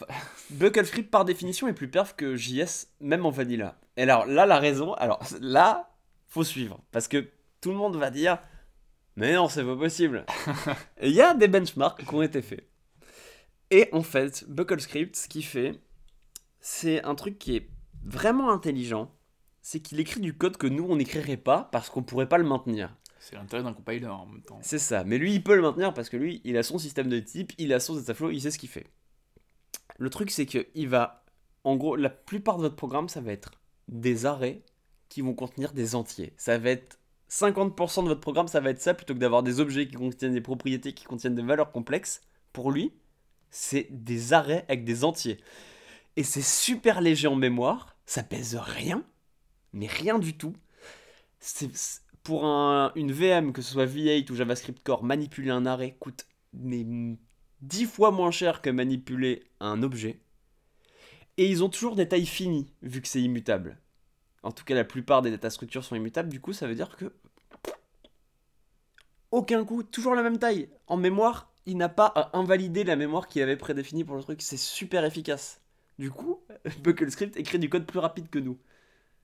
Speaker 1: Bucklescript par définition est plus perf que JS même en vanilla. Et alors là la raison, alors là faut suivre parce que tout le monde va dire mais non c'est pas possible. Il y a des benchmarks qui ont été faits. Et en fait Bucklescript ce qu'il fait c'est un truc qui est vraiment intelligent, c'est qu'il écrit du code que nous on n'écrirait pas parce qu'on pourrait pas le maintenir.
Speaker 2: C'est l'intérêt d'un compiler en même temps.
Speaker 1: C'est ça. Mais lui, il peut le maintenir parce que lui, il a son système de type, il a son dataflow, il sait ce qu'il fait. Le truc, c'est que il va. En gros, la plupart de votre programme, ça va être des arrêts qui vont contenir des entiers. Ça va être 50% de votre programme, ça va être ça plutôt que d'avoir des objets qui contiennent des propriétés, qui contiennent des valeurs complexes. Pour lui, c'est des arrêts avec des entiers. Et c'est super léger en mémoire, ça pèse rien, mais rien du tout. C'est pour un- une VM, que ce soit V8 ou JavaScript Core, manipuler un arrêt coûte mais 10 fois moins cher que manipuler un objet. Et ils ont toujours des tailles finies, vu que c'est immutable. En tout cas, la plupart des data structures sont immutables, du coup, ça veut dire que. Aucun coup, toujours la même taille. En mémoire, il n'a pas à invalider la mémoire qu'il avait prédéfinie pour le truc. C'est super efficace. Du coup, Bucklescript écrit du code plus rapide que nous.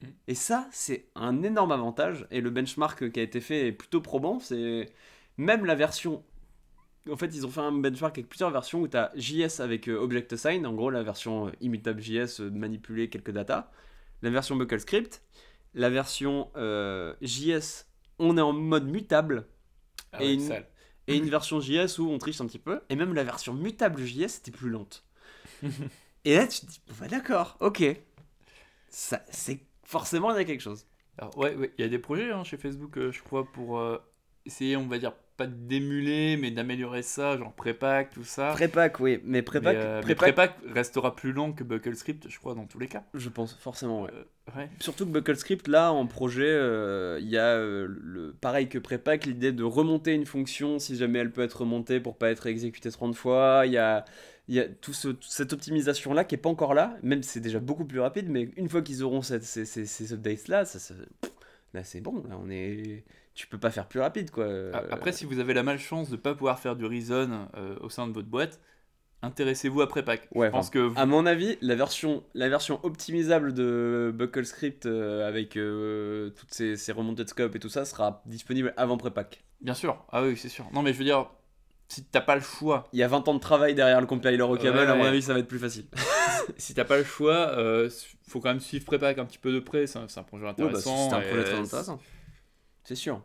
Speaker 2: Mm.
Speaker 1: Et ça, c'est un énorme avantage. Et le benchmark qui a été fait est plutôt probant. C'est même la version. En fait, ils ont fait un benchmark avec plusieurs versions où tu as JS avec euh, Object Assign, en gros la version euh, immutable JS, euh, de manipuler quelques data. La version Bucklescript. La version euh, JS, on est en mode mutable.
Speaker 2: Ah
Speaker 1: Et
Speaker 2: ouais,
Speaker 1: une-
Speaker 2: sale.
Speaker 1: Et une version JS où on triche un petit peu. Et même la version mutable JS était plus lente. et là, tu te dis, bah, d'accord, ok. Ça, c'est forcément il y a quelque chose.
Speaker 2: Alors, ouais, ouais, il y a des projets hein, chez Facebook, euh, je crois, pour euh, essayer, on va dire, pas d'émuler, mais d'améliorer ça, genre Prepack, tout ça.
Speaker 1: Prépack, oui, mais
Speaker 2: Mais,
Speaker 1: Prépack,
Speaker 2: euh, mais restera plus long que Bucklescript, je crois, dans tous les cas.
Speaker 1: je pense forcément, ouais.
Speaker 2: Euh, ouais.
Speaker 1: Surtout que Bucklescript, là, en projet, euh, il y a, euh, le, pareil que Prepack, l'idée de remonter une fonction si jamais elle peut être remontée pour pas être exécutée 30 fois. Il y a, il y a tout ce- toute cette optimisation-là qui est pas encore là, même si c'est déjà beaucoup plus rapide, mais une fois qu'ils auront cette- ces, ces, ces updates-là, ça, ça- là c'est bon, là on est... Tu peux pas faire plus rapide, quoi.
Speaker 2: Après, si vous avez la malchance de pas pouvoir faire du reason euh, au sein de votre boîte, intéressez-vous à Prepack.
Speaker 1: Ouais,
Speaker 2: je pense que vous-
Speaker 1: À mon avis, la version, la version optimisable de Bucklescript euh, avec euh, toutes ces, ces remontées de scope et tout ça sera disponible avant Prepack.
Speaker 2: bien sûr, ah oui, c'est sûr. Non, mais je veux dire, si t'as pas le choix,
Speaker 1: Il y a 20 ans de travail derrière le compiler au Camel,
Speaker 2: Ouais,
Speaker 1: à mon
Speaker 2: ouais.
Speaker 1: avis, ça va être plus facile.
Speaker 2: si t'as pas le choix, euh, faut quand même suivre Prepack un petit peu de près. C'est un, un projet
Speaker 1: Ouais, bah,
Speaker 2: intéressant.
Speaker 1: c'est un
Speaker 2: et,
Speaker 1: projet très intéressant. C'est sûr.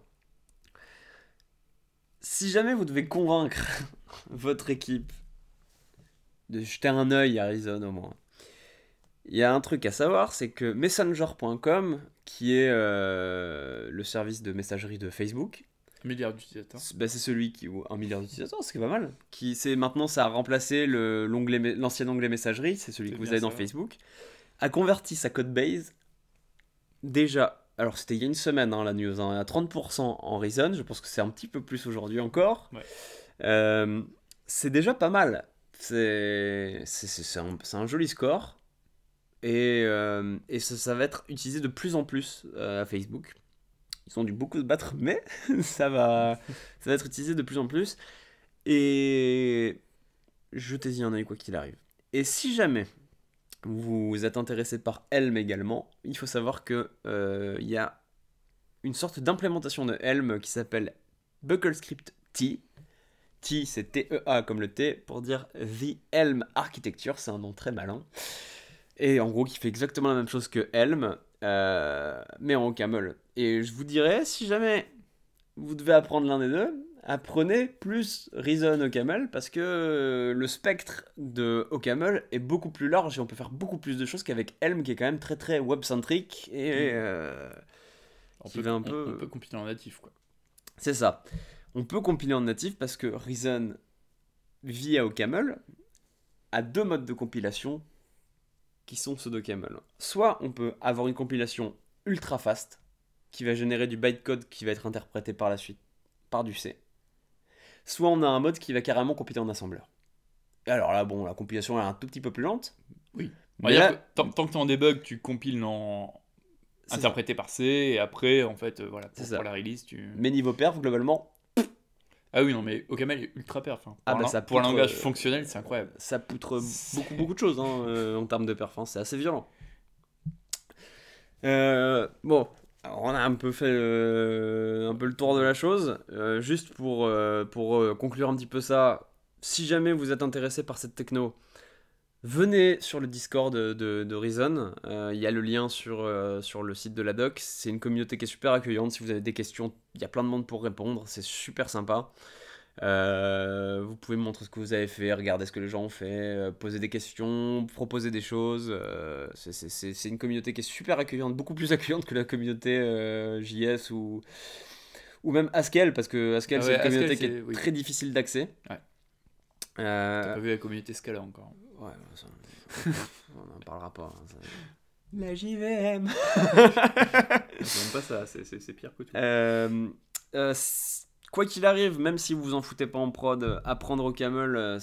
Speaker 1: Si jamais vous devez convaincre votre équipe de jeter un œil à Reason au moins, Il y a un truc à savoir, c'est que Messenger.com, qui est euh, le service de messagerie de Facebook,
Speaker 2: Un milliard d'utilisateurs.
Speaker 1: c'est bah, c'est celui qui ou un milliard d'utilisateurs, ce qui est pas mal. Qui c'est maintenant ça a remplacé le l'onglet l'ancien onglet messagerie, c'est celui
Speaker 2: C'est
Speaker 1: que vous avez dans. Facebook, a converti sa code base déjà. Alors c'était il y a une semaine hein, la news, hein, à 30% en Reason. Je pense que c'est un petit peu plus aujourd'hui encore.
Speaker 2: Ouais.
Speaker 1: Euh, c'est déjà pas mal. C'est un, un joli score. Et, euh, et ça, ça va être utilisé de plus en plus euh, à Facebook. Ils ont dû beaucoup se battre, mais ça va, ça va être utilisé de plus en plus. Et jetez-y un œil quoi qu'il arrive. Et si jamais vous êtes intéressé par Helm également, il faut savoir que euh, y a une sorte d'implémentation de Helm qui s'appelle BuckleScript T. T, c'est T-E-A comme le T, pour dire The Helm Architecture, c'est un nom très malin. Et en gros, qui fait exactement la même chose que Helm, euh, mais en OCaml. Et je vous dirais, si jamais vous devez apprendre l'un des deux, apprenez plus Reason OCaml, parce que euh, le spectre de OCaml est beaucoup plus large et on peut faire beaucoup plus de choses qu'avec Helm, qui est quand même très très web-centric et... euh,
Speaker 2: On
Speaker 1: Qui
Speaker 2: peut,
Speaker 1: va un
Speaker 2: on-
Speaker 1: peu-
Speaker 2: on peut compiler en natif, quoi.
Speaker 1: c'est ça. On peut compiler en natif parce que Reason via OCaml a deux modes de compilation qui sont ceux d'OCaml. Soit on peut avoir une compilation ultra fast qui va générer du bytecode qui va être interprété par la suite par du C. Soit on a un mode qui va carrément compiler en assembleur. Et alors là, bon, la compilation est un tout petit peu plus lente.
Speaker 2: Oui.
Speaker 1: Mais là-
Speaker 2: tant, tant que tu en debug, tu compiles en
Speaker 1: ça.
Speaker 2: interprété par C, et après, en fait, euh, voilà, pour,
Speaker 1: C'est ça.
Speaker 2: pour la release, tu.
Speaker 1: Mais niveau perf, globalement,
Speaker 2: Ah oui, non, mais OCaml est ultra perf. hein.
Speaker 1: Ah
Speaker 2: pour
Speaker 1: bah
Speaker 2: un-
Speaker 1: ça
Speaker 2: langage
Speaker 1: euh,
Speaker 2: fonctionnel, c'est incroyable.
Speaker 1: ça poutre beaucoup, beaucoup de choses hein, euh, en termes de performance. C'est assez violent. Euh, bon, alors on a un peu fait euh, un peu le tour de la chose. Euh, juste pour, euh, pour euh, conclure un petit peu ça, si jamais vous êtes intéressé par cette techno, venez sur le Discord de, de, Reason. Il y a le lien sur, sur le site de la doc. C'est une communauté qui est super accueillante. Si vous avez des questions, il y a plein de monde pour répondre. C'est super sympa. Euh, vous pouvez me montrer ce que vous avez fait, regarder ce que les gens ont fait, euh, poser des questions, proposer des choses. euh, c'est- c'est c'est- c'est une communauté qui est super accueillante, beaucoup plus accueillante que la communauté euh, JS ou, ou même Haskell, parce que Haskell
Speaker 2: Ah
Speaker 1: c'est une communauté qui est
Speaker 2: oui.
Speaker 1: très difficile d'accès.
Speaker 2: Ouais.
Speaker 1: Euh,
Speaker 2: T'as pas vu la communauté Scala encore.
Speaker 1: ouais, ça- on n'en parlera pas. hein, ça- La JVM
Speaker 2: C'est même pas ça, c'est- c'est c'est pire que tout.
Speaker 1: Euh, euh, quoi qu'il arrive, même si vous vous en foutez pas en prod, euh, apprendre au camel, euh,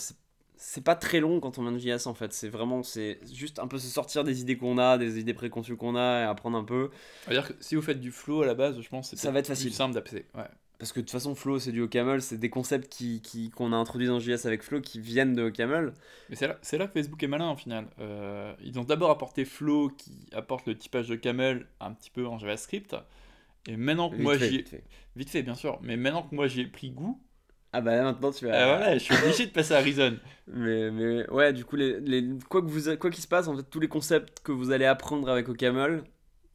Speaker 1: c'est- pas très long quand on vient de JS en fait. C'est vraiment, c'est juste un peu se sortir des idées qu'on a, des idées préconçues qu'on a et apprendre un peu.
Speaker 2: C'est-à-dire que si vous faites du flow à la base, je pense que c'est
Speaker 1: Ça va être facile.
Speaker 2: plus simple d'accès. Ouais.
Speaker 1: Parce que de toute façon, Flow c'est du OCaml, c'est des concepts qui, qui- qu'on a introduits dans JS avec Flow qui viennent de OCaml.
Speaker 2: Mais c'est là, que Facebook est malin au final. Euh, ils ont d'abord apporté Flow qui apporte le typage de camel un petit peu en JavaScript. Et maintenant que
Speaker 1: Vite
Speaker 2: moi
Speaker 1: fait,
Speaker 2: j'y ai...
Speaker 1: vite fait.
Speaker 2: Vite fait, bien sûr. Mais maintenant que moi j'y ai pris goût,
Speaker 1: Ah bah maintenant tu vas.
Speaker 2: voilà, je suis obligé de passer à Reason.
Speaker 1: Mais, mais ouais, du coup, les, les- quoi que vous, quoi qu'il se passe, en fait, tous les concepts que vous allez apprendre avec OCaml,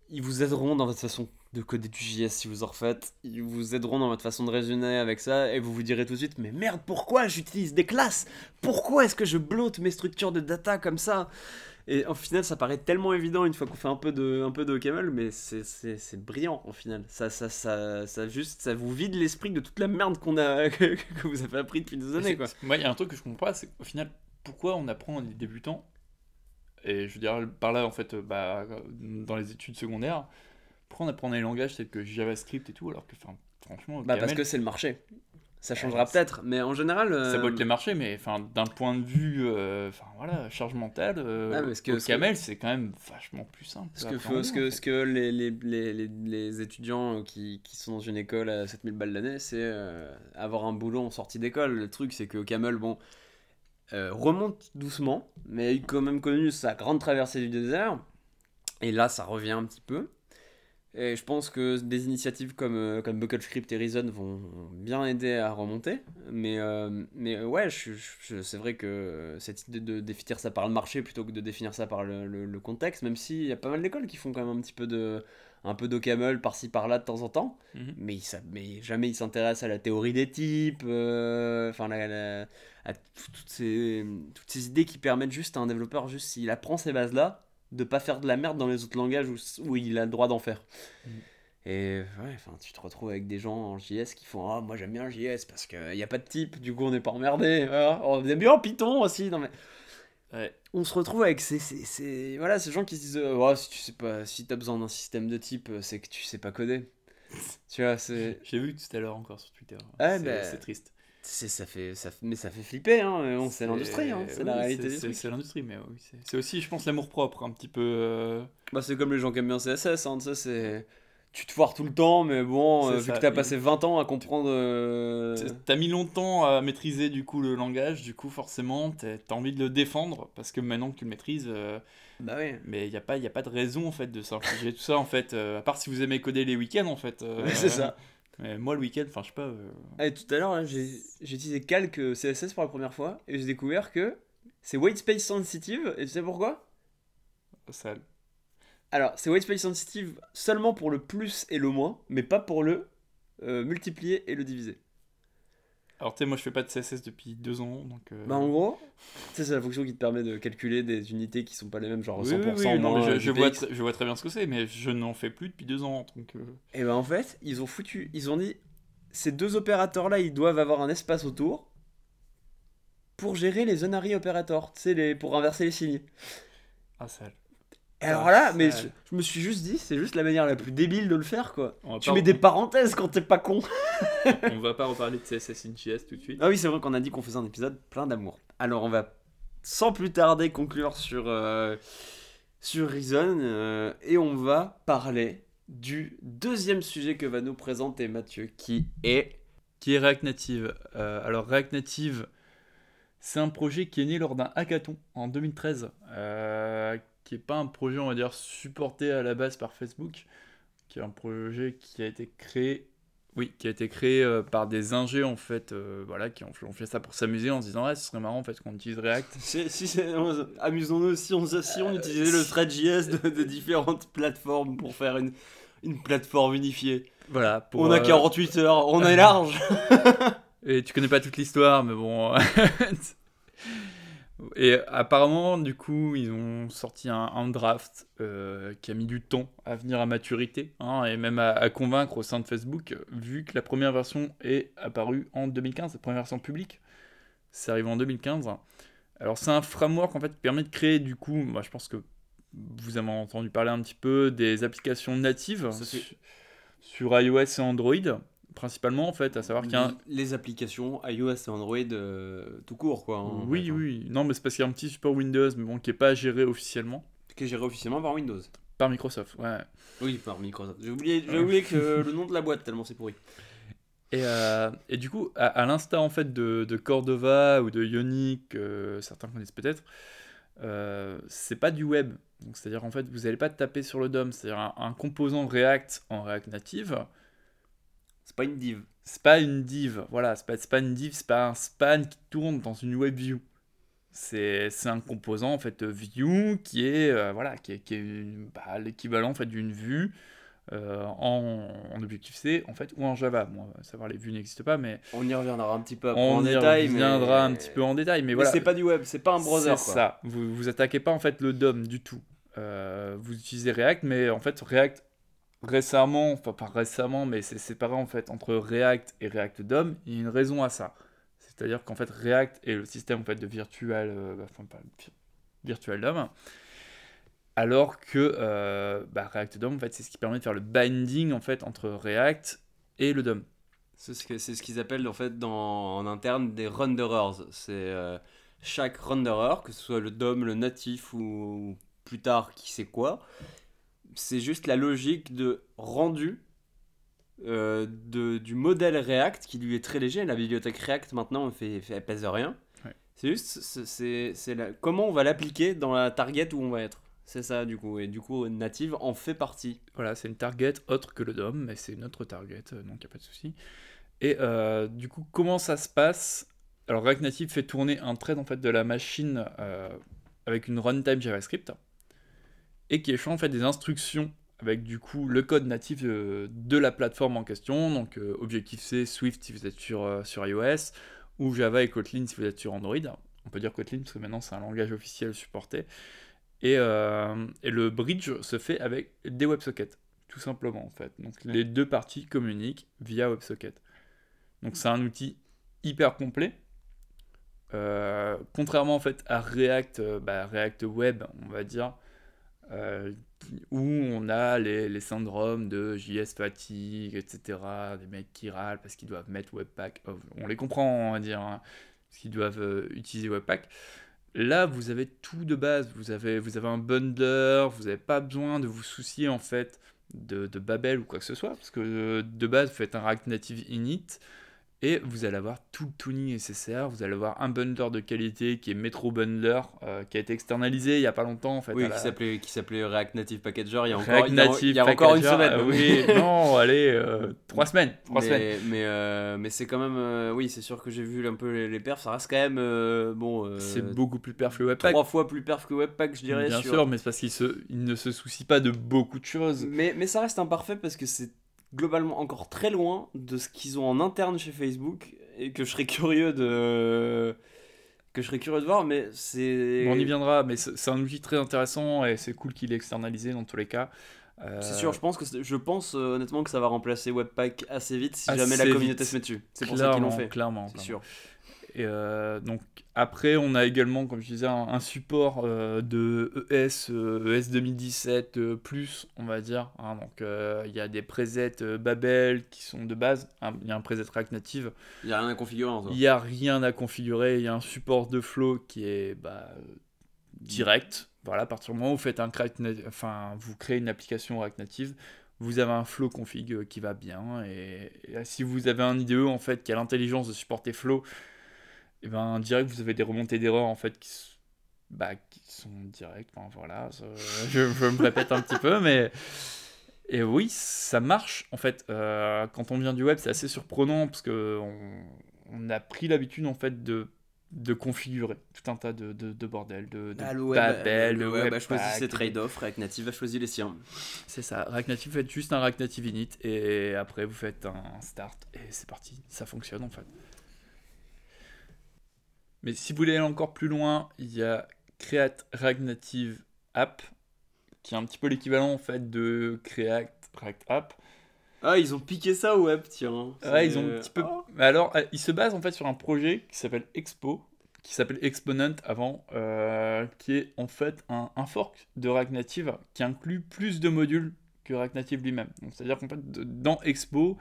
Speaker 1: ils vous aideront dans votre façon de coder du JS si vous en refaites. Ils vous aideront dans votre façon de raisonner avec ça, et vous vous direz tout de suite, mais merde, pourquoi j'utilise des classes? Pourquoi est-ce que je blotte mes structures de data comme ça? Et au final, ça paraît tellement évident une fois qu'on fait un peu de, un peu de OCaml, mais c'est, brillant au final. Ça, ça, ça, ça, juste, ça vous vide l'esprit de toute la merde qu'on a, que, que vous avez appris depuis des années, quoi.
Speaker 2: Moi, il y a un truc que je comprends pas, c'est qu'au final, pourquoi on apprend les débutants Et je veux dire, par là, en fait, euh, bah, dans les études secondaires, pourquoi on apprend des langages tels que JavaScript et tout, alors que, enfin, franchement,
Speaker 1: Bah parce
Speaker 2: OCaml,
Speaker 1: que c'est le marché. Ça changera peut-être, mais en général.
Speaker 2: ça
Speaker 1: euh,
Speaker 2: botte les marchés, mais enfin, d'un point de vue, euh, enfin voilà, charge mentale, euh,
Speaker 1: Ah, que- ce que-
Speaker 2: OCaml, c'est quand même vachement plus simple.
Speaker 1: Ce que, faut- ce que,
Speaker 2: fait.
Speaker 1: ce que les, les, les, les, les étudiants qui, qui sont dans une école à 7000 balles l'année, c'est euh, avoir un boulot en sortie d'école. Le truc, c'est que Camel, bon, euh, remonte doucement, mais a quand même connu sa grande traversée du désert. Et là, ça revient un petit peu. Et je pense que des initiatives comme, euh, comme BuckleScript et Reason vont bien aider à remonter. Mais, euh, mais euh, ouais, je, je- c'est vrai que cette idée de définir ça par le marché plutôt que de définir ça par le, le- le contexte, même s'il y a pas mal d'écoles qui font quand même un petit peu de un peu d'OCaml par-ci par-là de temps en temps,
Speaker 2: Mhm.
Speaker 1: mais, sa- mais jamais ils s'intéressent à la théorie des types, euh, enfin la- la- à tout- toutes, ces, toutes ces idées qui permettent juste à un développeur, juste s'il apprend ces bases-là, de pas faire de la merde dans les autres langages où, où il a le droit d'en faire.
Speaker 2: Mm.
Speaker 1: Et ouais, enfin, tu te retrouves avec des gens en JS qui font Ah, moi j'aime bien JS parce qu'il n'y a pas de type, du coup on n'est pas emmerdé. Voilà. On aime bien Python aussi. Non, mais...
Speaker 2: Ouais.
Speaker 1: On se retrouve avec ces, ces, ces- voilà, ces gens qui se disent Oh, si tu sais pas, si t'as besoin d'un système de type, c'est que tu sais pas coder. tu vois, c'est.
Speaker 2: J'ai vu tout à l'heure encore sur Twitter.
Speaker 1: Ouais,
Speaker 2: c'est
Speaker 1: bah,
Speaker 2: c'est triste.
Speaker 1: C'est- Ça fait, ça, mais ça fait flipper, hein. bon, c'est l'industrie, hein. c'est la réalité
Speaker 2: c'est- l'industrie, mais oui, c'est- aussi, je pense, l'amour propre, un petit peu. euh,
Speaker 1: Bah, c'est comme les gens qui aiment bien CSS, hein, tu sais. Tu te foires tout le temps, mais bon, euh, vu
Speaker 2: ça,
Speaker 1: que t'as passé 20 ans à comprendre. euh,
Speaker 2: T'as mis longtemps à maîtriser du coup le langage, du coup forcément t'as envie de le défendre parce que maintenant que tu le maîtrises, euh,
Speaker 1: Bah oui.
Speaker 2: mais il n'y a, pas- y a pas de raison en fait de s'infliger tout ça en fait, euh, à part si vous aimez coder les week-ends en fait. euh,
Speaker 1: c'est ça.
Speaker 2: Mais moi le week-end, enfin je sais pas. euh,
Speaker 1: Et tout à l'heure, là, j'ai utilisé Calc euh, CSS pour la première fois, et j'ai découvert que c'est white space sensitive, et tu sais pourquoi?
Speaker 2: Ça,
Speaker 1: Alors, c'est white space sensitive seulement pour le plus et le moins, mais pas pour le euh, multiplier et le diviser.
Speaker 2: Alors tu sais, moi je fais pas de CSS depuis deux ans donc. euh,
Speaker 1: Bah, en gros, tu sais, c'est la fonction qui te permet de calculer des unités qui sont pas les mêmes, genre
Speaker 2: oui,
Speaker 1: 100%
Speaker 2: oui, oui, non, mais je, je vois, je très bien ce que c'est, mais je n'en fais plus depuis deux ans donc. euh,
Speaker 1: Et ben en fait, ils ont foutu, ils ont dit, ces deux opérateurs-là, ils doivent avoir un espace autour pour gérer les unary operators, tu sais, les, pour inverser les signes.
Speaker 2: Ah sale.
Speaker 1: Et alors
Speaker 2: Ah,
Speaker 1: là, mais je, me suis juste dit, c'est juste la manière la plus débile de le faire, quoi. Tu mets des parenthèses quand t'es pas con.
Speaker 2: On va pas reparler de CSS tout de suite.
Speaker 1: Ah oui, c'est vrai qu'on a dit qu'on faisait un épisode plein d'amour. Alors on va sans plus tarder conclure sur, euh, sur Reason euh, et on va parler du deuxième sujet que va nous présenter Mathieu qui est...
Speaker 2: qui est React Native. Euh, alors React Native, c'est un projet qui est né lors d'un hackathon en 2013, euh, qui n'est pas un projet, on va dire, supporté à la base par Facebook, qui est un projet qui a été créé, oui, qui a été créé euh, par des ingés en fait, euh, voilà, qui ont, ont fait ça pour s'amuser en se disant, ah, ce serait marrant en fait qu'on utilise React.
Speaker 1: Si, Amusons-nous si on, si on utilisait le Thread.js de, de différentes plateformes pour faire une, une plateforme unifiée.
Speaker 2: Voilà. Pour,
Speaker 1: on a
Speaker 2: euh,
Speaker 1: 48 heures, on est large.
Speaker 2: Et tu connais pas toute l'histoire, mais bon. Et apparemment, du coup, ils ont sorti un, un draft euh, qui a mis du temps à venir à maturité, hein, et même à, à convaincre au sein de Facebook, vu que la première version est apparue en 2015, la première version publique, c'est arrivé en 2015. Alors c'est un framework en fait qui permet de créer du coup, moi je pense que vous avez entendu parler un petit peu des applications natives sur iOS et Android, principalement en fait, à savoir qu'il y a un,
Speaker 1: Les applications iOS et Android euh, tout court, quoi. hein,
Speaker 2: Oui,
Speaker 1: hein.
Speaker 2: oui. Non, mais c'est parce qu'il y a un petit support Windows, mais bon, qui n'est pas géré officiellement
Speaker 1: Qui est géré officiellement par Windows.
Speaker 2: par Microsoft. Ouais.
Speaker 1: Oui, par Microsoft. J'ai oublié, j'ai oublié que le nom de la boîte, tellement c'est pourri.
Speaker 2: Et, euh, et du coup, à, à l'instar en fait de, de Cordova ou de Ionic, euh, certains connaissent peut-être, euh, c'est pas du web. Donc, c'est-à-dire en fait, vous n'allez pas taper sur le DOM. C'est-à-dire un, un composant React en React Native,
Speaker 1: C'est pas une div.
Speaker 2: c'est pas une div. Voilà, c'est pas, pas une div, c'est pas un span qui tourne dans une web view. C'est un composant en fait view qui est euh, voilà qui est, qui est bah, l'équivalent en fait d'une vue euh, en, en Objective-C en fait ou en Java. Bon, savoir les vues n'existent pas, mais
Speaker 1: On y reviendra un petit peu après
Speaker 2: on
Speaker 1: en
Speaker 2: y
Speaker 1: détail.
Speaker 2: reviendra
Speaker 1: mais...
Speaker 2: un petit peu en détail. Mais
Speaker 1: Mais
Speaker 2: voilà,
Speaker 1: c'est pas du web, c'est pas un browser.
Speaker 2: c'est ça. Vous vous attaquez pas en fait le DOM du tout. Euh, vous utilisez React, mais en fait React récemment, enfin pas récemment, mais c'est séparé en fait entre React et React DOM. Il y a une raison à ça. C'est-à-dire qu'en fait React est le système en fait de virtual, euh, enfin pas vir- virtual DOM, alors que euh, bah, React DOM en fait c'est ce qui permet de faire le binding en fait entre React et le DOM.
Speaker 1: C'est ce c'est ce qu'ils appellent en fait dans, en interne des renderers. C'est euh, chaque renderer, que ce soit le DOM, le natif ou plus tard qui sait quoi, c'est juste la logique de rendu euh, de, du modèle React qui lui est très léger. La bibliothèque React maintenant fait, fait, elle pèse rien.
Speaker 2: Ouais.
Speaker 1: C'est juste c'est- c'est c'est la- comment on va l'appliquer dans la target où on va être. C'est ça du coup. Et du coup, Native en fait partie.
Speaker 2: Voilà, c'est une target autre que le DOM, mais c'est une autre target, euh, donc il n'y a pas de souci. Et euh, du coup, comment ça se passe? Alors, React Native fait tourner un thread en fait de la machine euh, avec une runtime JavaScript et qui échange en fait des instructions avec du coup le code natif euh, de la plateforme en question, donc euh, Objective-C, Swift si vous êtes sur, euh, sur iOS, ou Java et Kotlin si vous êtes sur Android. On peut dire Kotlin parce que maintenant c'est un langage officiel supporté. Et, euh, et le bridge se fait avec des WebSockets, tout simplement en fait. Donc les deux parties communiquent via WebSocket. Donc c'est un outil hyper complet. Contrairement en fait à React, bah, React Web, on va dire, euh, où on a les, les syndromes de JS fatigue, etc. Des mecs qui râlent parce qu'ils doivent mettre Webpack. Oh, on les comprend, on va dire, hein, parce qu'ils doivent utiliser Webpack. Là, vous avez tout de base. Vous avez, vous avez un bundler, vous n'avez pas besoin de vous soucier en fait de, de, Babel ou quoi que ce soit, parce que de base, vous faites un React Native init. Et vous allez avoir tout le tuning nécessaire. Vous allez avoir un bundler de qualité qui est Metro Bundler, euh, qui a été externalisé il n'y a pas longtemps en fait.
Speaker 1: Oui, qui s'appelait qui s'appelait React Native Packager. Il y a encore, il y a, il y a encore une semaine.
Speaker 2: Euh, oui, non, allez, euh, trois semaines. Trois
Speaker 1: mais,
Speaker 2: semaines.
Speaker 1: Mais, euh, mais c'est quand même, oui, c'est sûr que j'ai vu un peu les, les, perfs. Ça reste quand même bon.
Speaker 2: c'est beaucoup plus perf que Webpack.
Speaker 1: Trois fois plus perf que Webpack, je dirais.
Speaker 2: Bien sûr, mais c'est parce qu'il se, il ne se soucie pas de beaucoup de choses.
Speaker 1: Mais, mais ça reste imparfait parce que c'est globalement encore très loin de ce qu'ils ont en interne chez Facebook et que je serais curieux de que je serais curieux de voir mais c'est
Speaker 2: bon, on y viendra mais c'est un outil très intéressant et c'est cool qu'il est externalisé dans tous les cas.
Speaker 1: Euh... c'est sûr je pense que je pense euh, honnêtement que ça va remplacer Webpack assez vite si assez jamais la communauté vite. se met dessus. C'est pour ça qu'ils l'ont fait.
Speaker 2: clairement
Speaker 1: c'est sûr
Speaker 2: et euh, donc après, on a également, comme je disais, un, un support euh, de ES, euh, ES 2017 euh, plus, on va dire. Hein. donc il y a des presets Babel qui sont de base. Hein, il y a un preset React Native.
Speaker 1: Il n'y a rien à configurer.
Speaker 2: Il n'y a rien à configurer. Il y a un support de flow qui est bah, direct. Voilà, à partir du moment où vous faites un enfin, vous créez une application React Native, vous avez un flow config qui va bien. Et, et si vous avez un IDE en fait qui a l'intelligence de supporter flow et eh ben direct vous avez des remontées d'erreurs en fait qui, bah, qui sont directes. Enfin voilà, je, je, me répète un petit peu, mais et oui, ça marche en fait. Euh, quand on vient du web, c'est assez surprenant parce que on, on a pris l'habitude en fait de de configurer tout un tas de, de, de bordel, de, de
Speaker 1: ah, le web, Babel, le, web, web a choisi ses trade-offs, React Native a choisi les siens.
Speaker 2: C'est ça, React Native, faites juste un React Native init et après vous faites un start et c'est parti, ça fonctionne en fait. Mais si vous voulez aller encore plus loin, il y a Create React Native App, qui est un petit peu l'équivalent en fait de Create React App.
Speaker 1: Ah, ils ont piqué ça au web, tiens.
Speaker 2: Ouais, ils ont un petit peu. Oh. Alors, euh, ils se basent en fait sur un projet qui s'appelle Expo, qui s'appelle Exponent avant, euh, qui est en fait un, un, fork de React Native qui inclut plus de modules que React Native lui-même. C'est-à-dire qu'en fait, dans Expo,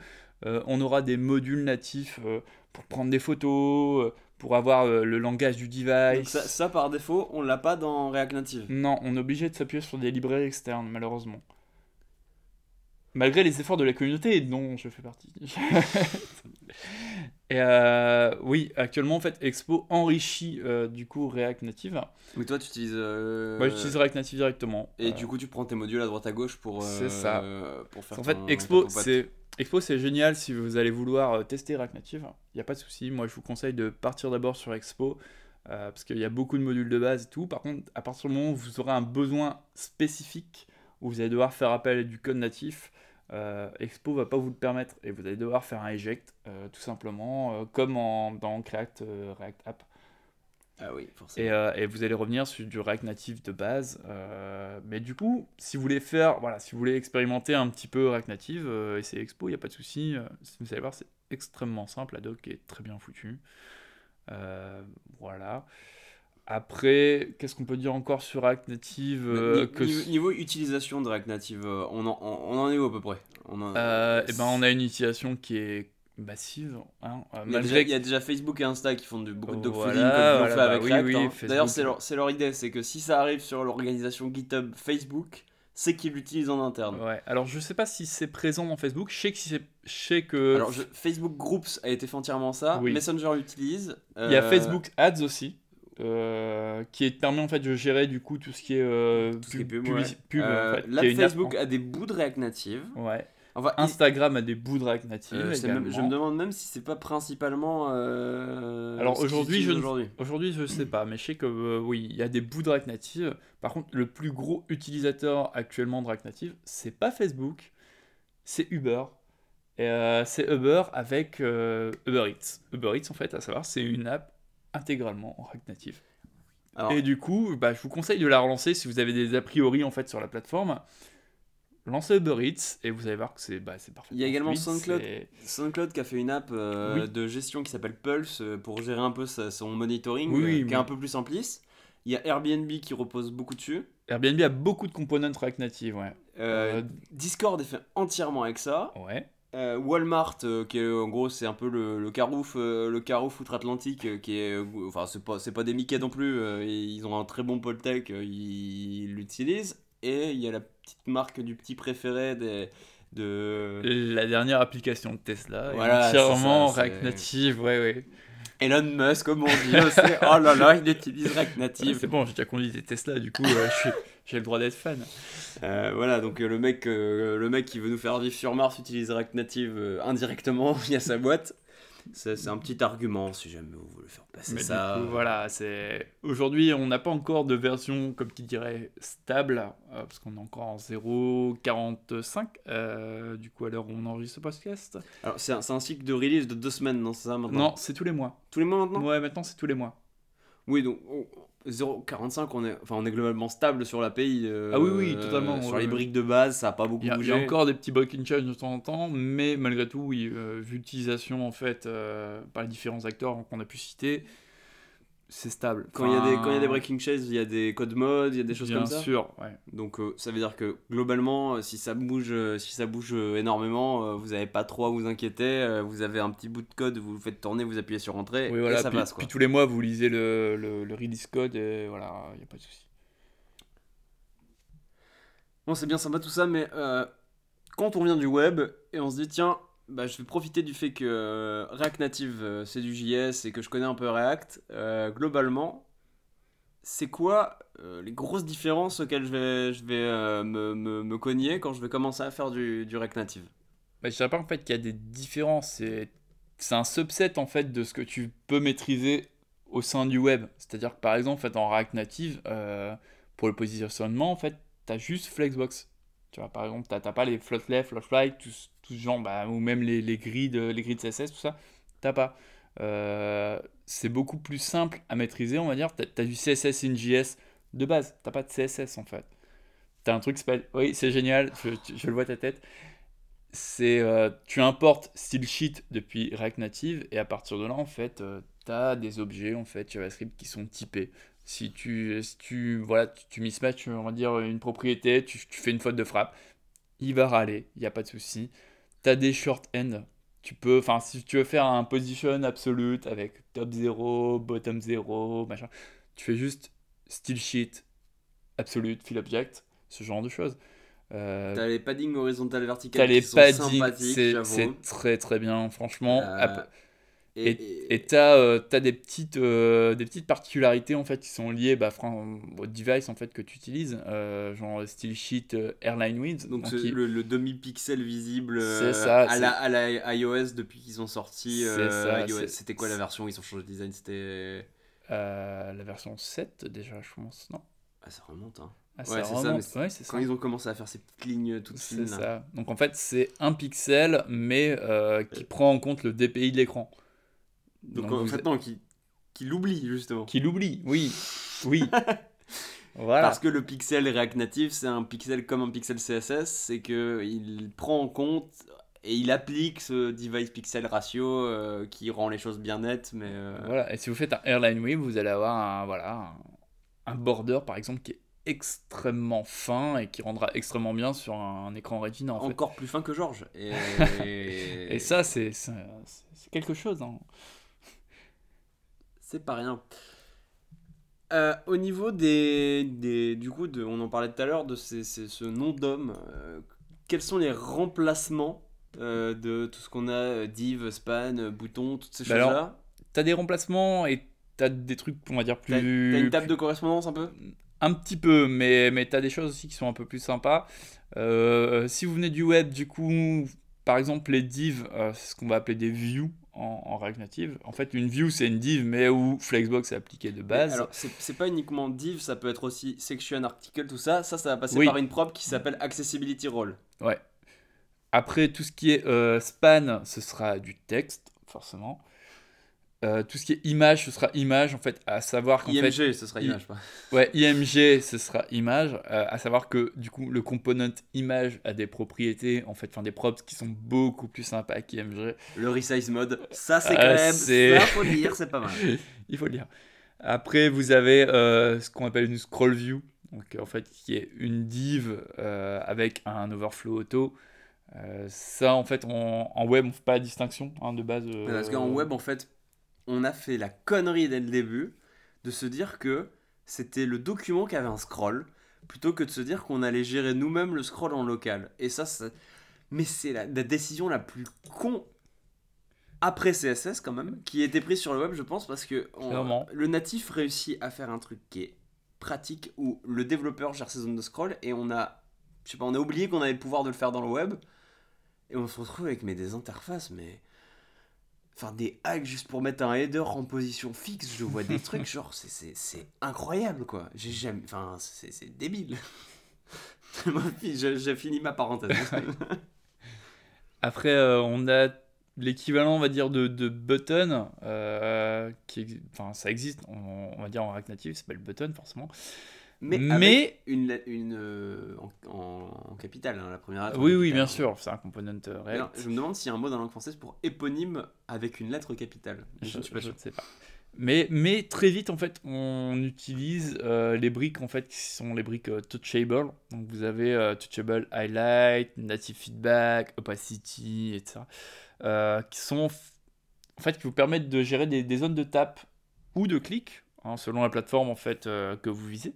Speaker 2: euh, on aura des modules natifs euh, pour prendre des photos, pour avoir le langage du device.
Speaker 1: Ça, ça, par défaut, on l'a pas dans React Native.
Speaker 2: Non, on est obligé de s'appuyer sur des librairies externes, malheureusement. Malgré les efforts de la communauté dont je fais partie. Et oui, actuellement, en fait, Expo enrichit du coup React Native.
Speaker 1: Oui, toi, tu utilises. Euh...
Speaker 2: Moi, j'utilise React Native directement.
Speaker 1: Et du coup, tu prends tes modules à droite à gauche pour.
Speaker 2: c'est ça.
Speaker 1: Pour faire
Speaker 2: en fait, Expo, c'est Expo, c'est génial si vous allez vouloir euh, tester React Native. Il n'y a pas de souci. Moi, je vous conseille de partir d'abord sur Expo euh, parce qu'il y a beaucoup de modules de base et tout. Par contre, à partir du moment où vous aurez un besoin spécifique où vous allez devoir faire appel à du code natif, euh, Expo va pas vous le permettre et vous allez devoir faire un eject euh, tout simplement, comme dans React, React App.
Speaker 1: Ah oui,
Speaker 2: forcément. Et, euh, et, vous allez revenir sur du React Native de base. Euh, mais du coup, si vous voulez faire, voilà, si vous voulez expérimenter un petit peu React Native, euh, c'est Expo, il n'y a pas de souci. Euh, vous allez voir, c'est extrêmement simple. La doc est très bien foutue. Voilà. Après, qu'est-ce qu'on peut dire encore sur React Native
Speaker 1: euh, que... Niveau utilisation de React Native, on en, on en est où à peu près?
Speaker 2: On en... euh, et ben on a une utilisation qui est massive. Hein,
Speaker 1: il, y a déjà, il, y a déjà, Facebook et Insta qui font du, beaucoup de dogfooding voilà, comme ils voilà, fait bah, avec oui, React. Oui, hein. D'ailleurs, c'est leur, leur, idée, c'est que si ça arrive sur l'organisation GitHub Facebook, c'est qu'ils l'utilisent en interne.
Speaker 2: Ouais, alors je sais pas si c'est présent dans Facebook, je sais que, si je sais que...
Speaker 1: Alors je, Facebook Groups a été fait entièrement ça, oui. Messenger l'utilise.
Speaker 2: Euh... Il y a Facebook Ads aussi. Euh, qui permet en fait de gérer du coup tout ce qui est, euh,
Speaker 1: pub, pub, ouais. pub en fait, là Facebook a des bouts de React Native
Speaker 2: ouais Enfin, Instagram il... a des bouts de React Native.
Speaker 1: Euh, même, je me demande même si c'est pas principalement. Euh,
Speaker 2: Alors aujourd'hui, je aujourd'hui. aujourd'hui, je sais pas, mais je sais que euh, oui, il y a des bouts de React Native. Par contre, le plus gros utilisateur actuellement de React Native, c'est pas Facebook, c'est Uber. Et c'est Uber avec Uber Eats. Uber Eats, en fait, à savoir, c'est une app intégralement en React Native.
Speaker 1: Alors,
Speaker 2: Et du coup, bah, je vous conseille de la relancer si vous avez des a priori en fait sur la plateforme. Lancez Uber Eats et vous allez voir que c'est bah, c'est parfait.
Speaker 1: Il y a également SoundCloud. qui a fait une app euh,
Speaker 2: Oui.
Speaker 1: de gestion qui s'appelle Pulse euh, pour gérer un peu sa- son monitoring,
Speaker 2: Oui,
Speaker 1: euh,
Speaker 2: oui,
Speaker 1: qui est un peu plus simplice. Il y a Airbnb qui repose beaucoup dessus.
Speaker 2: Airbnb a beaucoup de components React Native, ouais.
Speaker 1: Euh, Discord est fait entièrement avec ça.
Speaker 2: ouais.
Speaker 1: Walmart, qui est en gros, c'est un peu le, le Carouf, le Carouf outre-Atlantique, qui est, enfin, c'est pas, pas des Mickey non plus. ils ont un très bon pole tech, ils ils l'utilisent. Et il y a la petite marque du petit préféré des, de
Speaker 2: La dernière application de Tesla
Speaker 1: Voilà,
Speaker 2: entièrement
Speaker 1: ça,
Speaker 2: React Native, ouais, ouais.
Speaker 1: Elon Musk, comme on dit. oh, oh là là, il utilise React
Speaker 2: Ouais,
Speaker 1: Native.
Speaker 2: C'est bon, j'ai déjà conduit des Tesla, du coup, euh, j'ai le droit d'être fan.
Speaker 1: Euh, voilà, donc euh, le mec, euh, le mec qui veut nous faire vivre sur Mars utilise React Native indirectement via sa boîte. C'est un petit argument si jamais vous voulez faire passer
Speaker 2: Mais
Speaker 1: ça.
Speaker 2: du coup, voilà, c'est aujourd'hui, on n'a pas encore de version, comme qui dirait, stable, euh, parce qu'on est encore en 0.45, euh, du coup, à l'heure où on enregistre ce podcast.
Speaker 1: Alors, c'est un, un cycle de release de deux semaines, non C'est ça maintenant?
Speaker 2: Non, c'est tous les mois.
Speaker 1: Tous les mois maintenant?
Speaker 2: Ouais, maintenant, c'est tous les mois.
Speaker 1: Oui, donc 0.45, on est, enfin, on est globalement stable sur l'API. euh,
Speaker 2: Ah oui, oui, totalement,
Speaker 1: Sur
Speaker 2: ouais,
Speaker 1: les briques de base, ça a pas beaucoup
Speaker 2: y, a, il
Speaker 1: bougé.
Speaker 2: y a encore des petits breaking change de temps en temps, mais malgré tout, oui, euh, vu l'utilisation en fait euh, par les différents acteurs qu'on a pu citer, c'est stable.
Speaker 1: Quand il y, a des-
Speaker 2: Enfin,
Speaker 1: quand il y a des breaking chains, il y a des codes modes, il y a des choses
Speaker 2: bien
Speaker 1: comme ça.
Speaker 2: sûr, ouais.
Speaker 1: Donc euh, ça veut dire que globalement, euh, si ça bouge, euh, si ça bouge euh, énormément, euh, vous n'avez pas trop à vous inquiéter. euh, vous avez un petit bout de code, vous le faites tourner, vous appuyez sur entrée
Speaker 2: Oui, voilà.
Speaker 1: et ça
Speaker 2: puis,
Speaker 1: passe quoi.
Speaker 2: puis tous les mois, vous lisez le, le, le release code et voilà, il n'y a pas de souci.
Speaker 1: Bon, c'est bien sympa tout ça, mais euh, quand on vient du web et on se dit tiens, bah, je vais profiter du fait que euh, React Native euh, c'est du JS et que je connais un peu React, euh, globalement, c'est quoi les grosses différences auxquelles je vais, je vais me, me, me cogner quand je vais commencer à faire du, du React Native?
Speaker 2: Bah, je dirais pas en fait qu'il y a des différences. C'est, un subset en fait de ce que tu peux maîtriser au sein du web. C'est-à-dire que par exemple, en, fait, en React Native, pour le positionnement, en fait, tu as juste Flexbox. Tu vois, par exemple, tu n'as pas les float left, float right, genre, bah, ou même les, les grilles de, les grilles CSS, tout ça. T'as pas. Euh, c'est beaucoup plus simple à maîtriser, on va dire. Tu as, du CSS in JS de base. T'as pas de CSS en fait. Tu as un truc qui s'appelle. Oui, c'est génial, je, le vois ta tête c'est euh, tu importes stylesheet depuis React Native et à partir de là en fait tu as des objets en fait JavaScript qui sont typés. Si tu si tu voilà, tu, tu mismatches on va dire une propriété, tu, tu fais une faute de frappe, il va râler, il n'y a pas de souci. Tu as des short end. Tu peux enfin si tu veux faire un position absolute avec top 0, bottom 0, machin, tu fais juste stylesheet absolute fill object, ce genre de choses. Euh,
Speaker 1: T'as les paddings horizontal vertical
Speaker 2: T'as les paddings, c'est très très bien, franchement.
Speaker 1: Euh, et,
Speaker 2: et t'as euh, des petites euh, des petites particularités en fait qui sont liées bah, au device en fait que tu utilises, euh, genre style sheet airline width.
Speaker 1: donc
Speaker 2: donc
Speaker 1: ce-
Speaker 2: il-
Speaker 1: le, le demi-pixel visible
Speaker 2: ça,
Speaker 1: à, la, à la iOS depuis qu'ils ont sorti C'était quoi la version où ils ont changé de design? C'était
Speaker 2: la version 7 déjà, je pense, non?
Speaker 1: Ah ça remonte hein.
Speaker 2: Ah,
Speaker 1: Ouais, c'est ça, mais
Speaker 2: Ouais.
Speaker 1: Quand ils ont commencé à faire ces petites lignes toutes fines
Speaker 2: ça. Donc en fait, c'est un pixel, mais qui prend en compte le DPI de l'écran.
Speaker 1: Donc,
Speaker 2: Donc
Speaker 1: en fait non, qui, qui l'oublie justement.
Speaker 2: Qui l'oublie, oui. Oui. voilà.
Speaker 1: Parce que le pixel React Native, c'est un pixel comme un pixel CSS, c'est que il prend en compte et il applique ce device pixel ratio euh, qui rend les choses bien nettes, mais euh,
Speaker 2: Voilà, et si vous faites un airline wave, vous allez avoir un, voilà, un, un border par exemple qui est extrêmement fin et qui rendra extrêmement bien sur un, écran Retina en fait.
Speaker 1: encore plus fin que Georges. Et,
Speaker 2: Et ça, c'est quelque chose. hein.
Speaker 1: C'est pas rien. Euh, au niveau des, des du coup, de, on en parlait tout à l'heure de ces, ces- ce nom d'homme. euh, quels sont les remplacements euh, de tout ce qu'on a, div, span, bouton, toutes ces
Speaker 2: Bah
Speaker 1: choses-là?
Speaker 2: T'as des remplacements et t'as des trucs, on va dire, plus.
Speaker 1: T'as une table de correspondance un peu?
Speaker 2: Un petit peu, mais, mais t'as des choses aussi qui sont un peu plus sympas. Euh, si vous venez du web, du coup, par exemple, les divs, euh, c'est ce qu'on va appeler des views en, en React Native. En fait, une view, c'est une div, mais où Flexbox est appliqué de base.
Speaker 1: Alors, c'est c'est pas uniquement div, ça peut être aussi section, article, tout ça. Ça, ça va passer
Speaker 2: Oui.
Speaker 1: par une prop qui s'appelle accessibility role.
Speaker 2: Ouais. Après, tout ce qui est euh, span, ce sera du texte, forcément. Euh, tout ce qui est image, ce sera image, en fait, à savoir qu'en
Speaker 1: IMG,
Speaker 2: fait...
Speaker 1: ce sera image, pas.
Speaker 2: Ouais, IMG, ce sera image, euh, à savoir que, du coup, le component image a des propriétés, en fait, enfin, des props qui sont beaucoup plus sympas qu'IMG.
Speaker 1: Le resize mode, ça c'est
Speaker 2: Ah,
Speaker 1: quand même, ça faut le dire, c'est pas mal.
Speaker 2: Il faut le dire. Après, vous avez euh, ce qu'on appelle une scroll view, donc en fait, qui est une div euh, avec un overflow auto. Euh, ça, en fait, en, en web, on fait pas la distinction hein, de base. euh,
Speaker 1: Parce qu'en web, en fait, on a fait la connerie dès le début de se dire que c'était le document qui avait un scroll, plutôt que de se dire qu'on allait gérer nous-mêmes le scroll en local. Et ça, ça- mais c'est la, la décision la plus con après CSS quand même, qui a été prise sur le web, je pense, parce que on- le natif réussit à faire un truc qui est pratique où le développeur gère ses zones de scroll et on a, je sais pas, on a oublié qu'on avait le pouvoir de le faire dans le web et on se retrouve avec mais des interfaces, mais enfin des hacks juste pour mettre un header en position fixe. Je vois des trucs genre c'est- incroyable quoi. J'ai jamais, enfin c'est débile. J'ai fini ma parenthèse.
Speaker 2: Après, euh, on a l'équivalent, on va dire, de, de button, euh, qui, enfin, ça existe, on, on va dire en React Native, ça s'appelle button forcément.
Speaker 1: Mais,
Speaker 2: Mais-
Speaker 1: avec une, une euh, en, en, capitale, hein, la première lettre.
Speaker 2: Oui, oui, bien sûr, c'est un component euh,
Speaker 1: Alors,
Speaker 2: React.
Speaker 1: je me demande s'il y a un mot dans la langue française pour éponyme avec une lettre capitale. Je,
Speaker 2: Je,
Speaker 1: ne suis pas
Speaker 2: je sais pas. Mais, mais très vite, en fait, on utilise euh, les briques en fait, qui sont les briques touchable. Donc vous avez touchable highlight, native feedback, opacity, etc. qui sont en fait qui vous permettent de gérer des, des zones de tap ou de clic, hein, selon la plateforme en fait que vous visez.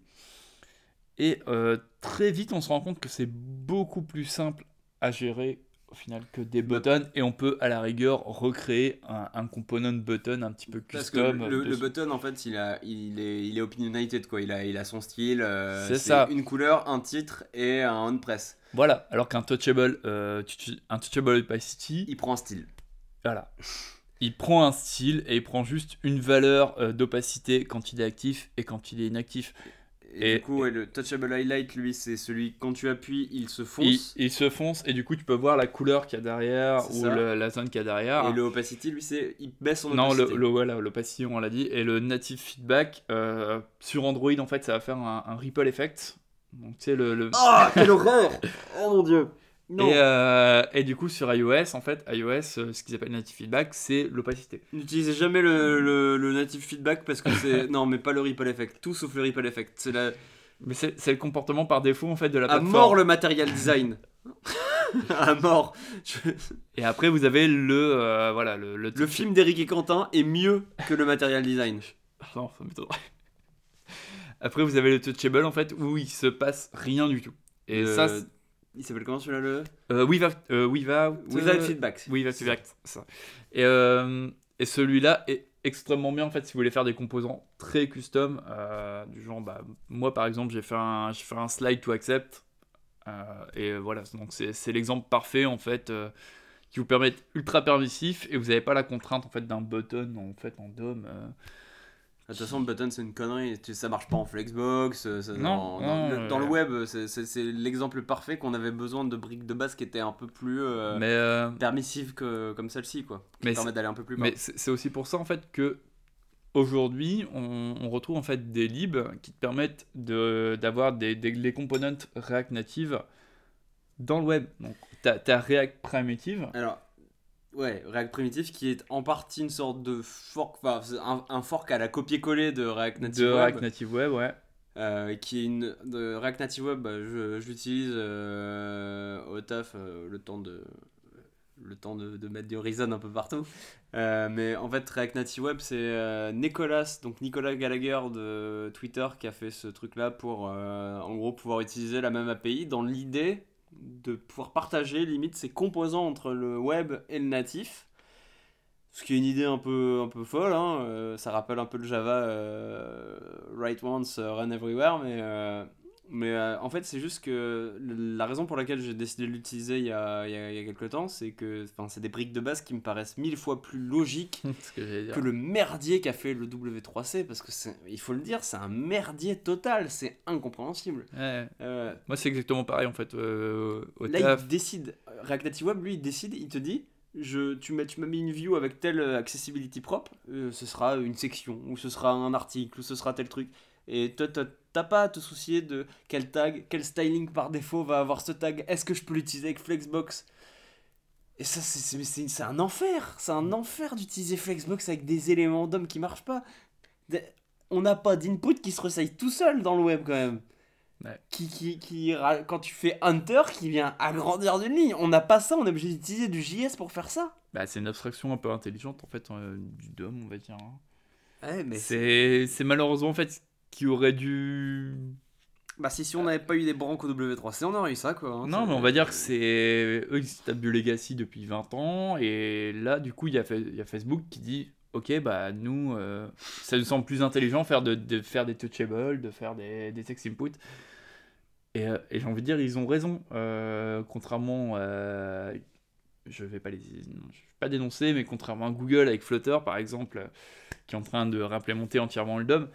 Speaker 2: Et euh, très vite, on se rend compte que c'est beaucoup plus simple à gérer au final que des buttons et on peut à la rigueur recréer un, un component button un petit peu
Speaker 1: Parce que
Speaker 2: custom.
Speaker 1: le, le
Speaker 2: dessus.
Speaker 1: button, en fait, il, a, il, est, il est opinionated, quoi. Il a, il a son style. euh,
Speaker 2: C'est ça.
Speaker 1: Une couleur, un titre et un on-press.
Speaker 2: Voilà, alors qu'un touchable, euh, un touchable opacity,
Speaker 1: Il prend un style.
Speaker 2: voilà. Il prend un style et il prend juste une valeur euh, d'opacité quand il est actif et quand il est inactif.
Speaker 1: Et,
Speaker 2: Et-
Speaker 1: du coup, ouais, le touchable highlight, lui, c'est celui, quand tu appuies, il se fonce.
Speaker 2: il se fonce et du coup tu peux voir la couleur qu'il y a derrière ou le- la zone qu'il y a derrière.
Speaker 1: Et le opacity, lui, c'est il baisse son
Speaker 2: Non, le,
Speaker 1: opacité.
Speaker 2: le, voilà, l'opacity, on l'a dit. Et le native feedback, euh, sur Android, en fait, ça va faire un, un ripple effect. Donc, tu sais, le. le-
Speaker 1: Oh, quelle horreur Oh mon dieu Non
Speaker 2: et, euh, et du coup, sur iOS, en fait, iOS, euh, ce qu'ils appellent native feedback, c'est l'opacité.
Speaker 1: N'utilisez jamais le, le, le native feedback parce que c'est. non, mais pas le ripple effect. Tout sauf le ripple effect. C'est la.
Speaker 2: Mais c'est le comportement par défaut, en fait, de la
Speaker 1: À
Speaker 2: plateforme.
Speaker 1: mort le material design À mort Je-
Speaker 2: Et après, vous avez le. euh, voilà, le. Le,
Speaker 1: Le film d'Eric et Quentin est mieux que le material design.
Speaker 2: Non, ça m'étonnerait. Après, vous avez le touchable, en fait, où il se passe rien du tout. Et ça,
Speaker 1: Il s'appelle comment celui-là le
Speaker 2: euh, without, euh, without,
Speaker 1: Without feedback.
Speaker 2: Va feedback, ça. Et, euh, et celui-là est extrêmement bien en fait si vous voulez faire des composants très custom euh, du genre bah, moi par exemple j'ai fait un fait un slide to accept euh, et voilà donc c'est l'exemple parfait en fait qui vous permet d'être ultra permissif et vous n'avez pas la contrainte en fait d'un button en fait en DOM
Speaker 1: toute façon, le button c'est une connerie. Tu- Ça marche pas en Flexbox. euh, ça-
Speaker 2: Non,
Speaker 1: dans,
Speaker 2: non,
Speaker 1: dans le, dans le
Speaker 2: euh,
Speaker 1: web, c'est- l'exemple parfait qu'on avait besoin de briques de base qui étaient un peu plus euh,
Speaker 2: mais euh,
Speaker 1: permissives que comme celle-ci, quoi. Qui
Speaker 2: Mais
Speaker 1: permettent d'aller un peu plus bas.
Speaker 2: Mais c'est aussi pour ça en fait que aujourd'hui on, on retrouve en fait des libs qui te permettent de d'avoir des, des les components React Native dans le web. Donc t'as as React Primitive.
Speaker 1: Alors, ouais, React Primitive qui est en partie une sorte de fork, enfin, un, un fork à la copier-coller de React Native
Speaker 2: de
Speaker 1: Web,
Speaker 2: React Native Web, ouais.
Speaker 1: euh, qui est une de React Native Web. bah, je je l'utilise euh, au taf euh, le temps de le temps de, de mettre du Horizon un peu partout. Mais en fait, React Native Web, c'est Nicolas, donc Nicolas Gallagher de Twitter, qui a fait ce truc-là pour, en gros, pouvoir utiliser la même API dans l'idée de pouvoir partager limite ses composants entre le web et le natif. Ce qui est une idée un peu, folle, hein, euh, ça rappelle un peu le Java euh, write once, euh, run everywhere, mais, euh, mais euh, en fait c'est juste que la raison pour laquelle j'ai décidé de l'utiliser il y a, il y, a, il y a quelques temps, c'est que c'est des briques de base qui me paraissent mille fois plus logiques
Speaker 2: que
Speaker 1: le merdier qu'a fait le W3C, parce que il faut le dire, c'est un merdier total, c'est incompréhensible.
Speaker 2: Ouais.
Speaker 1: Euh,
Speaker 2: Moi c'est exactement pareil en fait euh, au
Speaker 1: Là,
Speaker 2: taf.
Speaker 1: il décide. React Native Web, lui, il décide, il te dit je, tu m'as mis une view avec telle accessibility propre, ce sera une section, ou ce sera un article, ou ce sera tel truc. Et toi, t'as pas à te soucier de quel tag, quel styling par défaut va avoir ce tag, est-ce que je peux l'utiliser avec Flexbox? Et ça, c'est- c'est c'est- c'est un enfer, c'est un enfer d'utiliser Flexbox avec des éléments d'homme qui marchent pas. On n'a pas d'input qui se ressaille tout seul dans le web quand même.
Speaker 2: Ouais.
Speaker 1: Qui, qui, qui, quand tu fais Hunter, qui vient agrandir d'une ligne, on n'a pas ça, on est obligé d'utiliser du JS pour faire ça.
Speaker 2: Bah, c'est une abstraction un peu intelligente en fait euh, du DOM, on va dire. hein.
Speaker 1: Ouais, mais
Speaker 2: C'est c'est malheureusement en fait qui aurait dû.
Speaker 1: Bah, si, si on n'avait pas eu des branques au W3C, on aurait eu ça quoi. hein,
Speaker 2: Non,
Speaker 1: c'est-
Speaker 2: mais on va dire que c'est eux ils se tapent du legacy depuis 20 ans et là du coup il y a, Fa- il y a Facebook qui dit ok bah nous euh, ça nous semble plus intelligent faire de, de faire des touchables, de faire des, des text input et, euh, et j'ai envie de dire ils ont raison euh, contrairement je vais pas les non, je vais pas dénoncer mais contrairement à Google avec Flutter par exemple euh, qui est en train de réimplémenter entièrement le DOM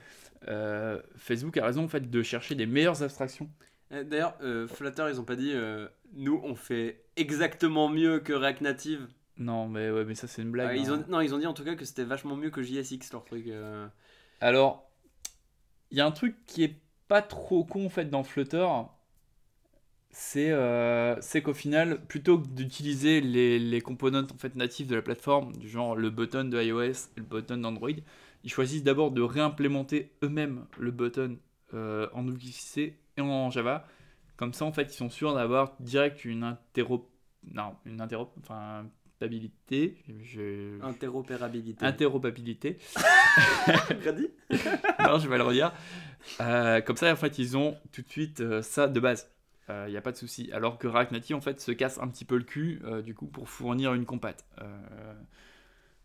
Speaker 2: euh, Facebook a raison en fait de chercher des meilleures abstractions
Speaker 1: Euh, D'ailleurs, euh, Flutter, ils ont pas dit euh, nous on fait exactement mieux que React Native.
Speaker 2: non mais ouais mais ça c'est une blague
Speaker 1: ils
Speaker 2: hein.
Speaker 1: ont, non, ils ont dit en tout cas que c'était vachement mieux que JSX leur truc.
Speaker 2: Alors, il y a un truc qui est pas trop con en fait dans Flutter, c'est euh, c'est qu'au final, plutôt que d'utiliser les, les components en fait natifs de la plateforme, du genre le button de iOS et le button d'Android, ils choisissent d'abord de réimplémenter eux-mêmes le button euh, en WC et en Java. Comme ça, en fait, ils sont sûrs d'avoir direct une interop... Non, une interop... Enfin, stabilité, je...
Speaker 1: Interopérabilité.
Speaker 2: interopabilité.
Speaker 1: Redis
Speaker 2: non, je vais le redire. Euh, comme ça, en fait, ils ont tout de suite euh, ça de base. Il n'y a pas de souci. Alors que React Native, en fait, se casse un petit peu le cul, euh, du coup, pour fournir une compat.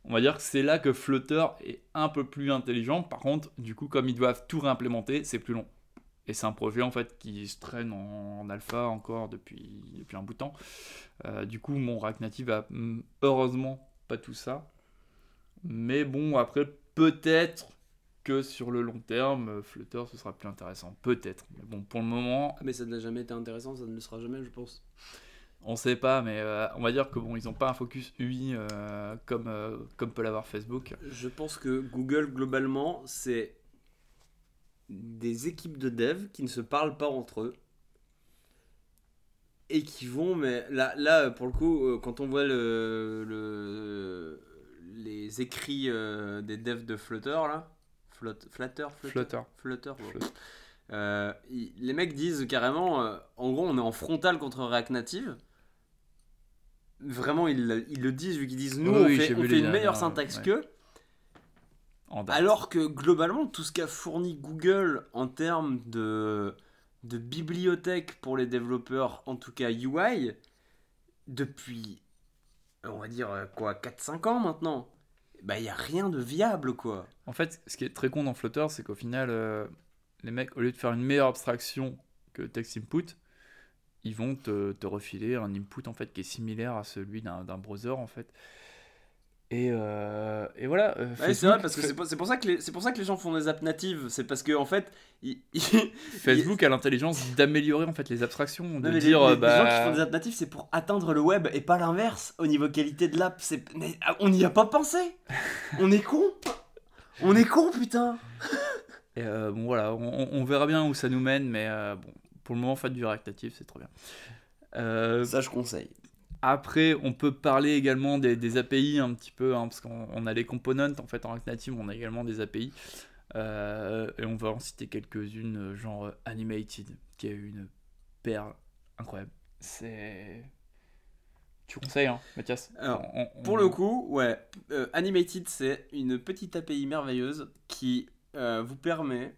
Speaker 2: On va dire que c'est là que Flutter est un peu plus intelligent. Par contre, du coup, comme ils doivent tout réimplémenter, c'est plus long. Et c'est un projet, en fait, qui se traîne en, alpha encore depuis, depuis un bout de temps. Euh, du coup, mon React Native a hum, heureusement pas tout ça. Mais bon, après, peut-être que sur le long terme, Flutter, ce sera plus intéressant. Peut-être. Mais bon, pour le moment,
Speaker 1: Ah, mais ça n'a jamais été intéressant, ça ne le sera jamais, je pense.
Speaker 2: On sait pas, mais euh, on va dire que bon, ils n'ont pas un focus UI euh, comme, euh, comme peut l'avoir Facebook.
Speaker 1: Je pense que Google, globalement, c'est des équipes de dev qui ne se parlent pas entre eux. Et qui vont, mais là, là pour le coup, quand on voit le, le- les écrits euh, des devs de Flutter, là, Flut- Flutter, Flutter,
Speaker 2: Flutter.
Speaker 1: Flutter, ouais.
Speaker 2: Flutter.
Speaker 1: Euh, ils- les mecs disent carrément, euh, en gros, on est en frontal contre React Native. Vraiment, ils, le- ils le disent, vu qu'ils disent, nous,
Speaker 2: Oui,
Speaker 1: on
Speaker 2: oui,
Speaker 1: fait, on une meilleure syntaxe
Speaker 2: ouais.
Speaker 1: qu'eux. Alors que globalement, tout ce qu'a fourni Google en termes de, de bibliothèque pour les développeurs, en tout cas UI, depuis, on va dire, quoi, 4-5 ans maintenant, bah il n'y a rien de viable, quoi.
Speaker 2: En fait, ce qui est très con dans Flutter, c'est qu'au final, euh, les mecs, au lieu de faire une meilleure abstraction que text input, ils vont te, te refiler un input en fait qui est similaire à celui d'un browser en fait. Et, euh, et voilà. euh,
Speaker 1: Ouais, c'est
Speaker 2: Facebook-
Speaker 1: vrai, parce que c'est pour, pour ça que c'est pour ça que les gens font des apps natives. C'est parce que, en fait, ils- ils-
Speaker 2: Facebook a l'intelligence d'améliorer en fait les abstractions, de
Speaker 1: Non, mais les-
Speaker 2: dire
Speaker 1: les,
Speaker 2: euh,
Speaker 1: les
Speaker 2: bah,
Speaker 1: gens qui font des apps natives, c'est pour atteindre le web et pas l'inverse au niveau qualité de l'app. Ah, on n'y a pas pensé. on est con. On est con, putain.
Speaker 2: et, euh, bon voilà, on, on verra bien où ça nous mène, mais bon, pour le moment, faites du React Native, c'est trop bien. Euh,
Speaker 1: Ça, je conseille.
Speaker 2: Après, on peut parler également des, des API un petit peu, hein, parce qu'on on a les components en fait en React Native, on a également des API. Euh, et on va en citer quelques-unes, euh, genre Animated, qui est une perle incroyable. C'est. Tu conseilles, hein, Mathias?
Speaker 1: Alors,
Speaker 2: On- on-
Speaker 1: Pour le coup, ouais, euh, Animated, c'est une petite API merveilleuse qui euh, vous permet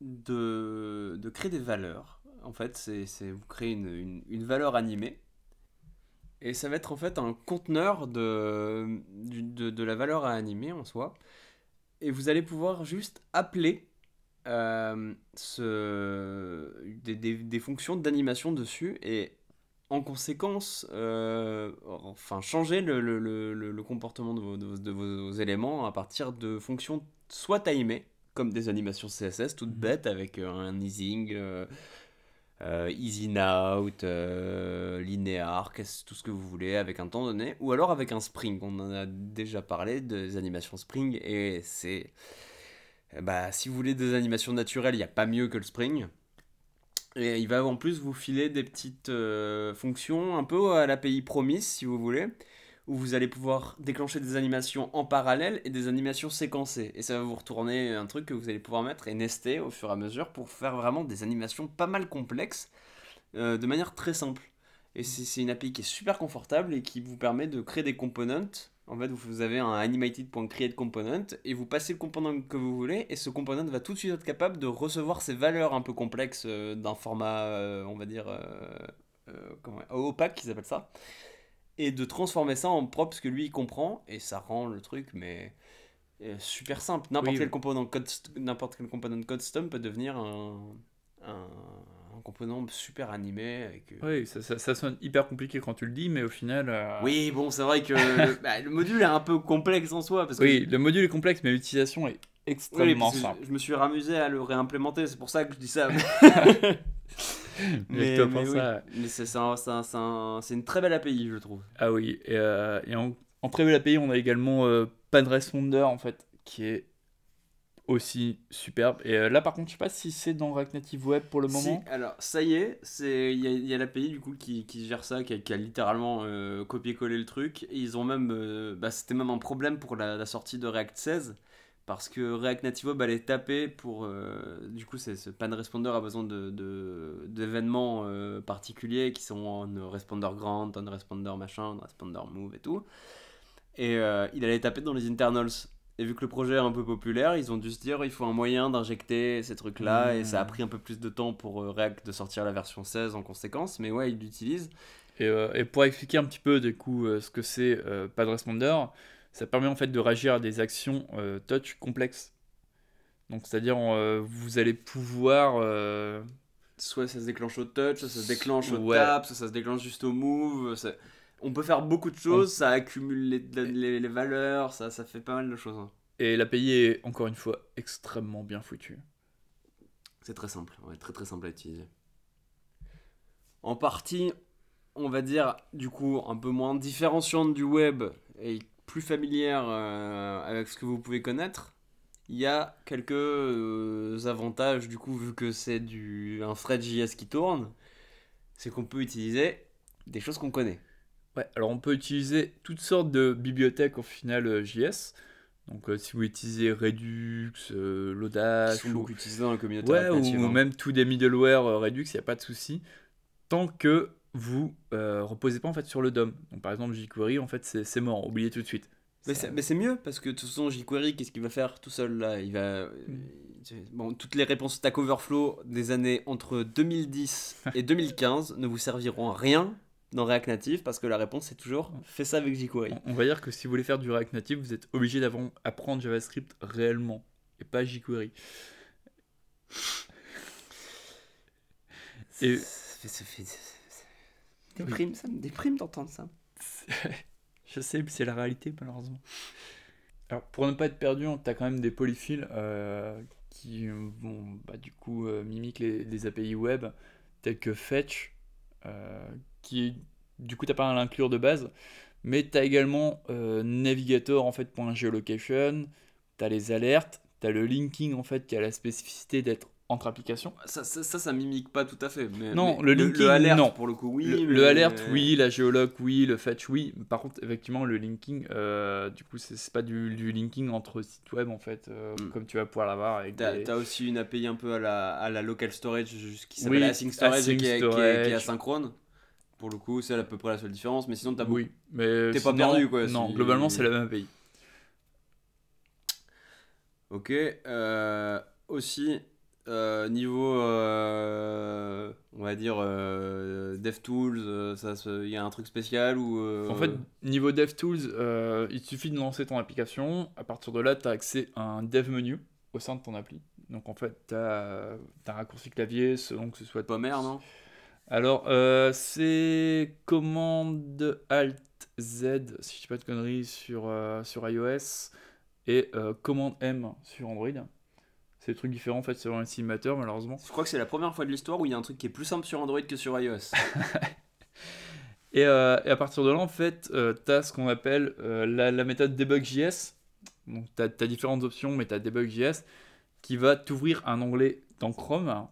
Speaker 1: de, de créer des valeurs. En fait, c'est, vous créez une, une- une valeur animée. Et ça va être en fait un conteneur de, du- de, de la valeur à animer en soi. Et vous allez pouvoir juste appeler euh, ce, des, des- des fonctions d'animation dessus. Et en conséquence, euh, enfin, changer le, le- le- le- le comportement de vos, de vos- de vos éléments à partir de fonctions soit timées, comme des animations CSS toutes
Speaker 2: Mhm.
Speaker 1: bêtes avec euh, un easing, euh, euh, easy out, euh, qu'est-ce- tout ce que vous voulez avec un temps donné, ou alors avec un spring. On en a déjà parlé des animations spring et c'est. eh Bah, si vous voulez des animations naturelles, il n'y a pas mieux que le spring. Et il va en plus vous filer des petites euh, fonctions un peu à l'API Promise, si vous voulez, où vous allez pouvoir déclencher des animations en parallèle et des animations séquencées. Et ça va vous retourner un truc que vous allez pouvoir mettre et nester au fur et à mesure pour faire vraiment des animations pas mal complexes euh, de manière très simple. Et c'est une API qui est super confortable et qui vous permet de créer des components. En fait, vous avez un animated.createComponent et vous passez le component que vous voulez et ce component va tout de suite être capable de recevoir ces valeurs un peu complexes euh, d'un format, euh, on va dire, opaque, ils appellent ça, et de transformer ça en propre ce que lui il comprend et ça rend le truc mais euh, super simple. N'importe
Speaker 2: Oui,
Speaker 1: quel
Speaker 2: oui.
Speaker 1: component code, n'importe quel component custom peut devenir un, un, un component super animé avec.
Speaker 2: Oui, ça, ça- ça sonne hyper compliqué quand tu le dis, mais au final. euh,
Speaker 1: Oui, bon, c'est vrai que le, bah, le module est un peu complexe en soi parce que
Speaker 2: Oui, le module est complexe, mais l'utilisation est extrêmement simple.
Speaker 1: je, je me suis ramusé à le réimplémenter, c'est pour ça que je dis ça.
Speaker 2: Mais
Speaker 1: oui.
Speaker 2: ça,
Speaker 1: Mais c'est c'est un- c'est un- c'est un- c'est une très belle API, je trouve.
Speaker 2: Ah oui, et, euh, et en, en très belle API, on a également euh, PanResponder en fait, qui est aussi superbe. Et euh, là, par contre, je sais pas si c'est dans React Native Web pour le moment.
Speaker 1: Si, alors ça y est, il y a, a l'API du coup qui, qui gère ça, qui a, qui a littéralement euh, copié-collé le truc. Et ils ont même, bah, c'était même un problème pour la, la sortie de React 16 parce que React Native Web allait taper pour, euh, du coup, c'est ce pan responder a besoin de de- d'événements euh, particuliers qui sont en responder grant, on responder machin, on responder move et tout. Et euh, il allait taper dans les internals. Et vu que le projet est un peu populaire, ils ont dû se dire il faut un moyen d'injecter ces trucs-là. Et ça a pris un peu plus de temps pour React de sortir la version 16 en conséquence. Mais ouais, ils l'utilisent.
Speaker 2: Et, et pour expliquer un petit peu du coup ce que c'est euh, PanResponder, ça permet en fait de réagir à des actions euh, touch complexes. Donc c'est-à-dire euh, vous allez pouvoir euh,
Speaker 1: Soit ça se déclenche au touch, soit ça se déclenche au
Speaker 2: Ouais.
Speaker 1: tap, soit ça se déclenche juste au move. ça- On peut faire beaucoup de choses, ça accumule les, les, les valeurs, ça, ça fait pas mal de choses. hein.
Speaker 2: et l'API est encore une fois extrêmement bien foutue.
Speaker 1: C'est très simple, ouais, très très simple à utiliser. En partie, on va dire, du coup, un peu moins différenciante du web et plus familière euh, avec ce que vous pouvez connaître, il y a quelques euh, avantages, du coup, vu que c'est du un thread.js qui tourne, c'est qu'on peut utiliser des choses qu'on connaît.
Speaker 2: Ouais, alors on peut utiliser toutes sortes de bibliothèques au final euh, JS. Donc euh, si vous utilisez Redux, euh, Lodash, ou,
Speaker 1: dans la communauté
Speaker 2: ouais, ou
Speaker 1: hein.
Speaker 2: même tous des middleware Redux, il n'y a pas de souci. Tant que vous euh, reposez pas en fait sur le DOM. Donc par exemple jQuery, en fait c'est mort, oubliez tout de suite.
Speaker 1: Mais c'est, mieux parce que de toute façon jQuery qu'est-ce qu'il va faire tout seul là? Il va
Speaker 2: Mm.
Speaker 1: bon toutes les réponses Stack Overflow des années entre 2010 et 2015 ne vous serviront à rien dans React Native parce que la réponse c'est toujours fais ça avec jQuery.
Speaker 2: on, on va dire que si vous voulez faire du React Native, vous êtes obligé d'apprendre JavaScript réellement et pas jQuery. Et-
Speaker 1: Ça fait- ça fait- déprime, ça me déprime d'entendre ça.
Speaker 2: Je sais, c'est la réalité malheureusement. Alors pour ne pas être perdu, tu as quand même des polyfills euh, qui vont bah, du coup euh, mimiquent les, API web tels que Fetch, euh, qui du coup t'as pas à l'inclure de base, mais tu as également euh, Navigator en fait point geolocation, tu as les alertes, tu as le linking en fait qui a la spécificité d'être entre applications.
Speaker 1: Ça, ça, ça, ça mimique pas tout à fait. Mais,
Speaker 2: Non,
Speaker 1: mais
Speaker 2: le linking,
Speaker 1: alert
Speaker 2: non.
Speaker 1: pour le coup oui.
Speaker 2: Le,
Speaker 1: mais-
Speaker 2: le alert, oui, la géologue, oui, le fetch, oui. Par contre, effectivement, le linking, euh, du coup, c'est pas du, du linking entre sites web, en fait, euh,
Speaker 1: Mm.
Speaker 2: comme tu vas pouvoir l'avoir
Speaker 1: T'as
Speaker 2: des-
Speaker 1: t'as aussi une API un peu à la, à la local storage qui s'appelle
Speaker 2: Oui,
Speaker 1: async storage
Speaker 2: async
Speaker 1: qui est, qui est- qui est
Speaker 2: storage.
Speaker 1: asynchrone. Pour le coup, c'est à peu près la seule différence. Mais sinon, t'as
Speaker 2: Oui, mais
Speaker 1: T'es pas perdu, quoi,
Speaker 2: Non,
Speaker 1: si-
Speaker 2: globalement, c'est la même API.
Speaker 1: Ok. euh, aussi, euh, niveau, euh, on va dire, euh, DevTools, euh, il y a un truc spécial ou.
Speaker 2: En fait, niveau DevTools, il suffit de lancer ton application. À partir de là, tu as accès à un dev menu au sein de ton appli. Donc, en fait, tu as, un raccourci clavier selon que ce soit
Speaker 1: pas mère, non?
Speaker 2: Alors, c'est commande Alt Z, si je dis pas de conneries, sur, sur iOS et commande M sur Android. C'est des trucs différents en fait selon les simulateur malheureusement.
Speaker 1: Je crois que c'est la première fois de l'histoire où il y a un truc qui est plus simple sur Android que sur iOS.
Speaker 2: Et, euh, et à partir de là, en fait, tu as ce qu'on appelle euh, la, la méthode debug.js. Donc, tu as, différentes options, mais tu as debug.js qui va t'ouvrir un onglet dans Chrome.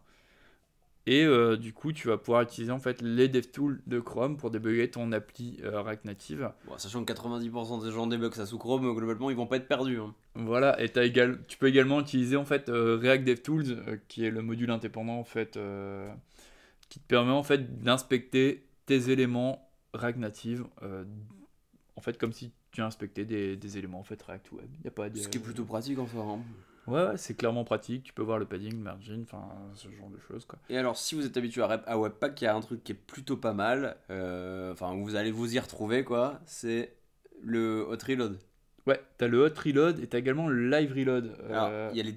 Speaker 2: Et euh, du coup, tu vas pouvoir utiliser en fait les DevTools de Chrome pour débugger ton appli React Native.
Speaker 1: Bon, sachant que 90% des gens débug ça sous Chrome, globalement, ils vont pas être perdus. hein.
Speaker 2: Voilà, et égal, tu peux également utiliser en fait euh, React DevTools, euh, qui est le module indépendant en fait, euh, qui te permet en fait d'inspecter tes éléments React Native, euh, en fait comme si tu inspectais des, des éléments en fait React Web. Y a pas de...
Speaker 1: Ce qui est plutôt pratique en soi. hein.
Speaker 2: Ouais, ouais, c'est clairement pratique. Tu peux voir le padding, le margin, enfin ce genre de choses quoi.
Speaker 1: Et alors, si vous êtes habitué à, Webpack, il y a un truc qui est plutôt pas mal, euh, enfin, vous allez vous y retrouver, quoi, c'est le hot reload.
Speaker 2: Ouais, t'as le hot reload et t'as également le live reload.
Speaker 1: Alors,
Speaker 2: Euh,
Speaker 1: il y a les...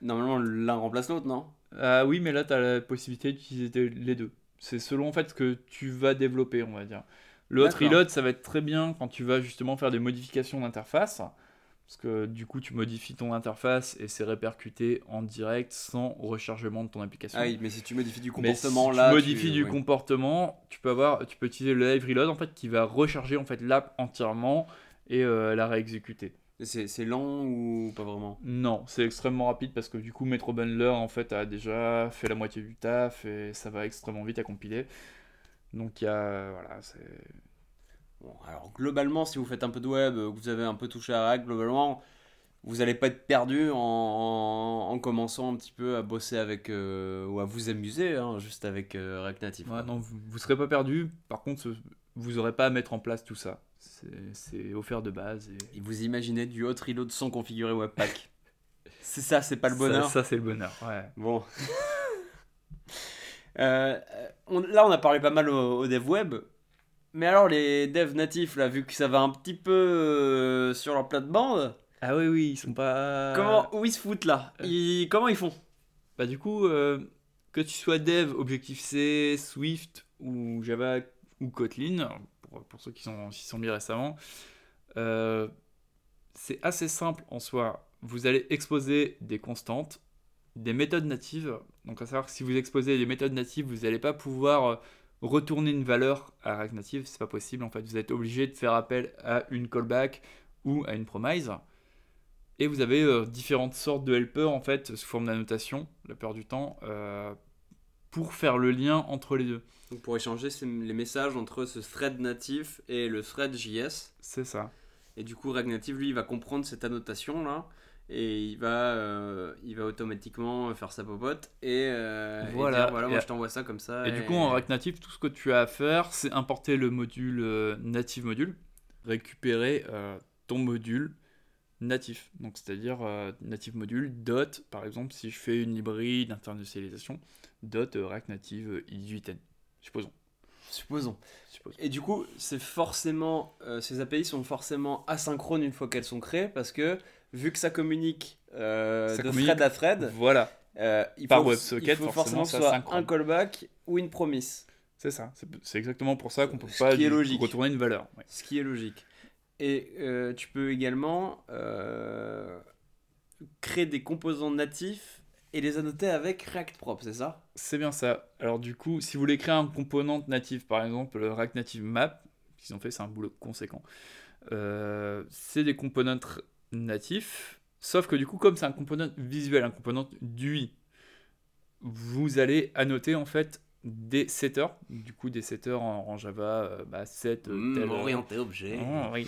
Speaker 1: Normalement, l'un remplace l'autre, non?
Speaker 2: Ah oui, mais là, tu as la possibilité d'utiliser les deux. C'est selon en fait ce que tu vas développer, on va dire. Le hot reload, ça va être très bien quand tu vas justement faire des modifications d'interface. Parce que du coup, tu modifies ton interface et c'est répercuté en direct sans rechargement de ton application.
Speaker 1: Ah oui, mais si tu modifies du
Speaker 2: Mais
Speaker 1: comportement,
Speaker 2: si
Speaker 1: là.
Speaker 2: tu modifies du comportement, tu peux avoir, tu peux utiliser le live reload en fait qui va recharger en fait l'app entièrement et euh, la réexécuter.
Speaker 1: C'est c'est lent ou pas vraiment?
Speaker 2: Non, c'est extrêmement rapide parce que du coup, Metro Bundler en fait a déjà fait la moitié du taf et ça va extrêmement vite à compiler. Donc il y a voilà, c'est
Speaker 1: Bon, alors globalement, si vous faites un peu de web, euh, que vous avez un peu touché à React, globalement, vous n'allez pas être perdu en, en- en commençant un petit peu à bosser avec, euh, ou à vous amuser, hein, juste avec euh, React Native.
Speaker 2: ouais, non, vous, vous serez pas perdu. Par contre, vous aurez pas à mettre en place tout ça. C'est- offert de base et
Speaker 1: Et vous imaginez du hot reload sans configurer Webpack. c'est ça, c'est pas le
Speaker 2: Ça-
Speaker 1: bonheur.
Speaker 2: Ça, c'est le bonheur. Ouais.
Speaker 1: Bon. Euh, on- là, on a parlé pas mal aux devs web. Mais alors, les devs natifs, là, vu que ça va un petit peu euh, sur leur plate-bande,
Speaker 2: Ah oui, oui, ils sont pas.
Speaker 1: comment, où ils se foutent là?
Speaker 2: Euh.
Speaker 1: Ils- Comment ils font?
Speaker 2: Bah du coup, euh, que tu sois dev, Objective-C, Swift ou Java ou Kotlin, pour, pour ceux qui sont, qui sont mis récemment, euh, c'est assez simple en soi. Vous allez exposer des constantes, des méthodes natives. Donc à savoir que si vous exposez des méthodes natives, vous n'allez pas pouvoir retourner une valeur à React Native, c'est pas possible en fait. Vous êtes obligé de faire appel à une callback ou à une promise. Et vous avez euh, différentes sortes de helpers en fait sous forme d'annotation, la plupart du temps, euh, pour faire le lien entre les deux.
Speaker 1: Donc, Pour échanger les messages entre ce thread natif et le thread JS.
Speaker 2: C'est ça.
Speaker 1: Et du coup, React Native, lui, il va comprendre cette annotation là. Et il va, euh, il va automatiquement faire sa popote et, euh, et
Speaker 2: Voilà.
Speaker 1: dire, voilà, moi
Speaker 2: Et-
Speaker 1: je t'envoie ça comme ça.
Speaker 2: Et du coup, en React Native, tout ce que tu as à faire, c'est importer le module euh, native module, récupérer euh, ton module natif. Donc, c'est-à-dire euh, native module dot, par exemple, si je fais une librairie d'internationalisation, dot euh, React Native euh, 18n. Supposons.
Speaker 1: Supposons.
Speaker 2: Supposons.
Speaker 1: Et du coup, c'est forcément, euh, ces API sont forcément asynchrones une fois qu'elles sont créées parce que vu que ça communique euh,
Speaker 2: Ça
Speaker 1: de
Speaker 2: communique.
Speaker 1: thread à thread,
Speaker 2: Voilà,
Speaker 1: euh, il
Speaker 2: Par
Speaker 1: faut,
Speaker 2: WebSocket,
Speaker 1: il faut
Speaker 2: forcément,
Speaker 1: forcément que ce soit un callback ou une promise,
Speaker 2: c'est ça. C'est exactement pour ça qu'on peut
Speaker 1: Ce
Speaker 2: pas
Speaker 1: qui est logique.
Speaker 2: retourner une valeur. Ouais.
Speaker 1: ce qui est logique. Et euh, tu peux également euh, créer des composants natifs et les annoter avec React Prop, c'est ça?
Speaker 2: C'est bien ça. Alors du coup, si vous voulez créer un component natif, par exemple le React Native Map, qu'ils ont fait, c'est un boulot conséquent. Euh, c'est des components natifs, sauf que du coup, comme c'est un component visuel, un component d'UI, vous allez annoter en fait des setters, du coup des setters en, en Java, euh, bah, set, euh,
Speaker 1: Mmh,
Speaker 2: tel, euh,
Speaker 1: Orienté objet.
Speaker 2: Oh, oui.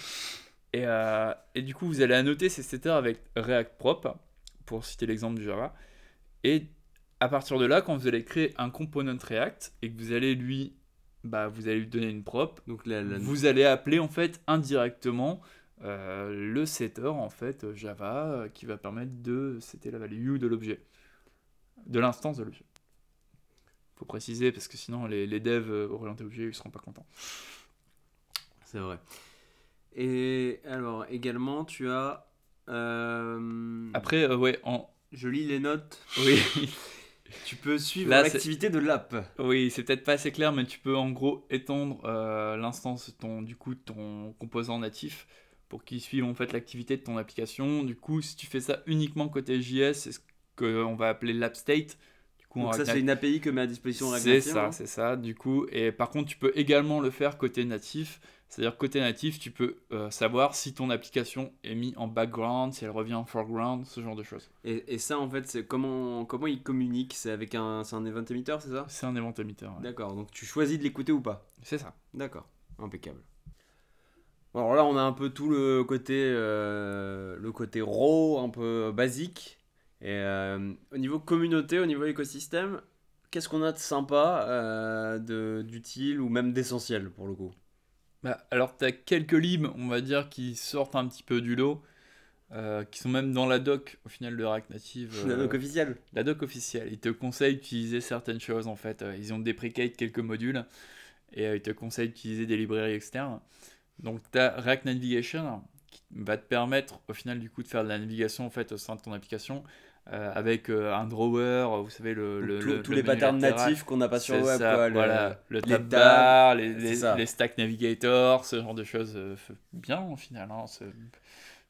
Speaker 2: Et, euh, et du coup, vous allez annoter ces setters avec React Prop, pour citer l'exemple du Java. Et à partir de là, quand vous allez créer un component React et que vous allez lui, bah, vous allez lui donner une prop,
Speaker 1: Donc la, la-
Speaker 2: vous allez appeler en fait indirectement euh, le setter en fait Java euh, qui va permettre de setter la value de l'objet, de l'instance de l'objet. Faut préciser parce que sinon les, les devs euh, orientés objet ils seront pas contents.
Speaker 1: C'est vrai. Et alors, également, tu as. euh,
Speaker 2: Après, euh, ouais, en,
Speaker 1: je lis les notes.
Speaker 2: oui.
Speaker 1: Tu peux suivre l'activité de l'app.
Speaker 2: Oui, c'est peut-être pas assez clair, mais tu peux en gros étendre euh, l'instance ton, du coup, ton composant natif pour qu'il suive en fait l'activité de ton application. Du coup, si tu fais ça uniquement côté JS, c'est ce qu'on va appeler l'app state. Du coup,
Speaker 1: Donc ça, c'est une API que met à disposition React
Speaker 2: c'est ça,
Speaker 1: hein.
Speaker 2: c'est ça, du coup. Et par contre, tu peux également le faire côté natif. C'est-à-dire côté natif, tu peux euh, savoir si ton application est mise en background, si elle revient en foreground, ce genre de choses.
Speaker 1: Et, et ça, en fait, c'est comment, comment il communique? C'est avec un, c'est un event emitter, c'est ça?
Speaker 2: C'est un event emitter. ouais.
Speaker 1: D'accord, donc tu choisis de l'écouter ou pas?
Speaker 2: C'est ça.
Speaker 1: D'accord, impeccable. Alors là, on a un peu tout le côté, euh, le côté raw, un peu basique. Et euh, au niveau communauté, au niveau écosystème, qu'est-ce qu'on a de sympa, euh, de- d'utile ou même d'essentiel pour le coup?
Speaker 2: Bah, alors, tu as quelques libs, on va dire, qui sortent un petit peu du lot, qui sont même dans la doc, au final, de React Native.
Speaker 1: La doc officielle
Speaker 2: la doc officielle. Ils te conseillent d'utiliser certaines choses, en fait. Ils ont déprecate quelques modules, et ils te conseillent d'utiliser des librairies externes. Donc, tu as React Navigation, qui va te permettre, au final, du coup, de faire de la navigation, en fait, au sein de ton application, euh, avec euh, un drawer, vous savez, le... le-
Speaker 1: Tous-
Speaker 2: le-
Speaker 1: Tous
Speaker 2: le
Speaker 1: les patterns
Speaker 2: latéral.
Speaker 1: natifs qu'on n'a pas sur le web.
Speaker 2: ça,
Speaker 1: quoi, le-
Speaker 2: voilà, le
Speaker 1: les
Speaker 2: tab
Speaker 1: tabs,
Speaker 2: bar, les, les, les stack navigator, ce genre de choses. euh, bien au final. hein,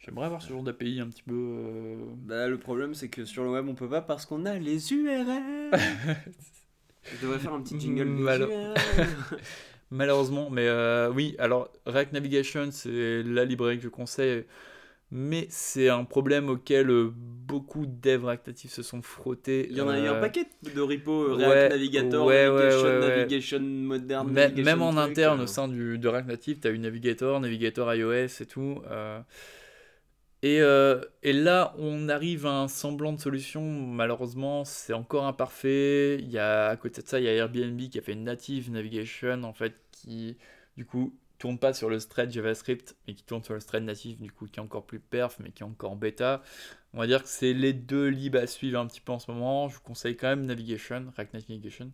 Speaker 2: J'aimerais avoir ce genre d'API un petit peu. euh,
Speaker 1: Bah, le problème, c'est que sur le web, on peut pas parce qu'on a les URL. Je devrais faire un petit jingle. les URL.
Speaker 2: Malheureusement, mais euh, oui, alors React Navigation, c'est la librairie que je conseille, mais c'est un problème auquel euh, beaucoup de devs React Native se sont frottés.
Speaker 1: Il y en a eu un
Speaker 2: euh,
Speaker 1: paquet de repos
Speaker 2: ouais,
Speaker 1: React Navigator,
Speaker 2: ouais,
Speaker 1: Navigation,
Speaker 2: ouais.
Speaker 1: Navigation Modern,
Speaker 2: Même-
Speaker 1: Navigation
Speaker 2: même en
Speaker 1: truc,
Speaker 2: interne, au sein du, de React Native, tu as eu Navigator, Navigator iOS et tout. Euh, et, là, on arrive à un semblant de solution. Malheureusement, c'est encore imparfait. Il y a, à côté de ça, il y a Airbnb qui a fait une native navigation, en fait, qui, du coup, tourne pas sur le thread JavaScript, mais qui tourne sur le thread natif, du coup, qui est encore plus perf, mais qui est encore bêta. On va dire que c'est les deux libs à suivre un petit peu en ce moment. Je vous conseille quand même Navigation, React Navigation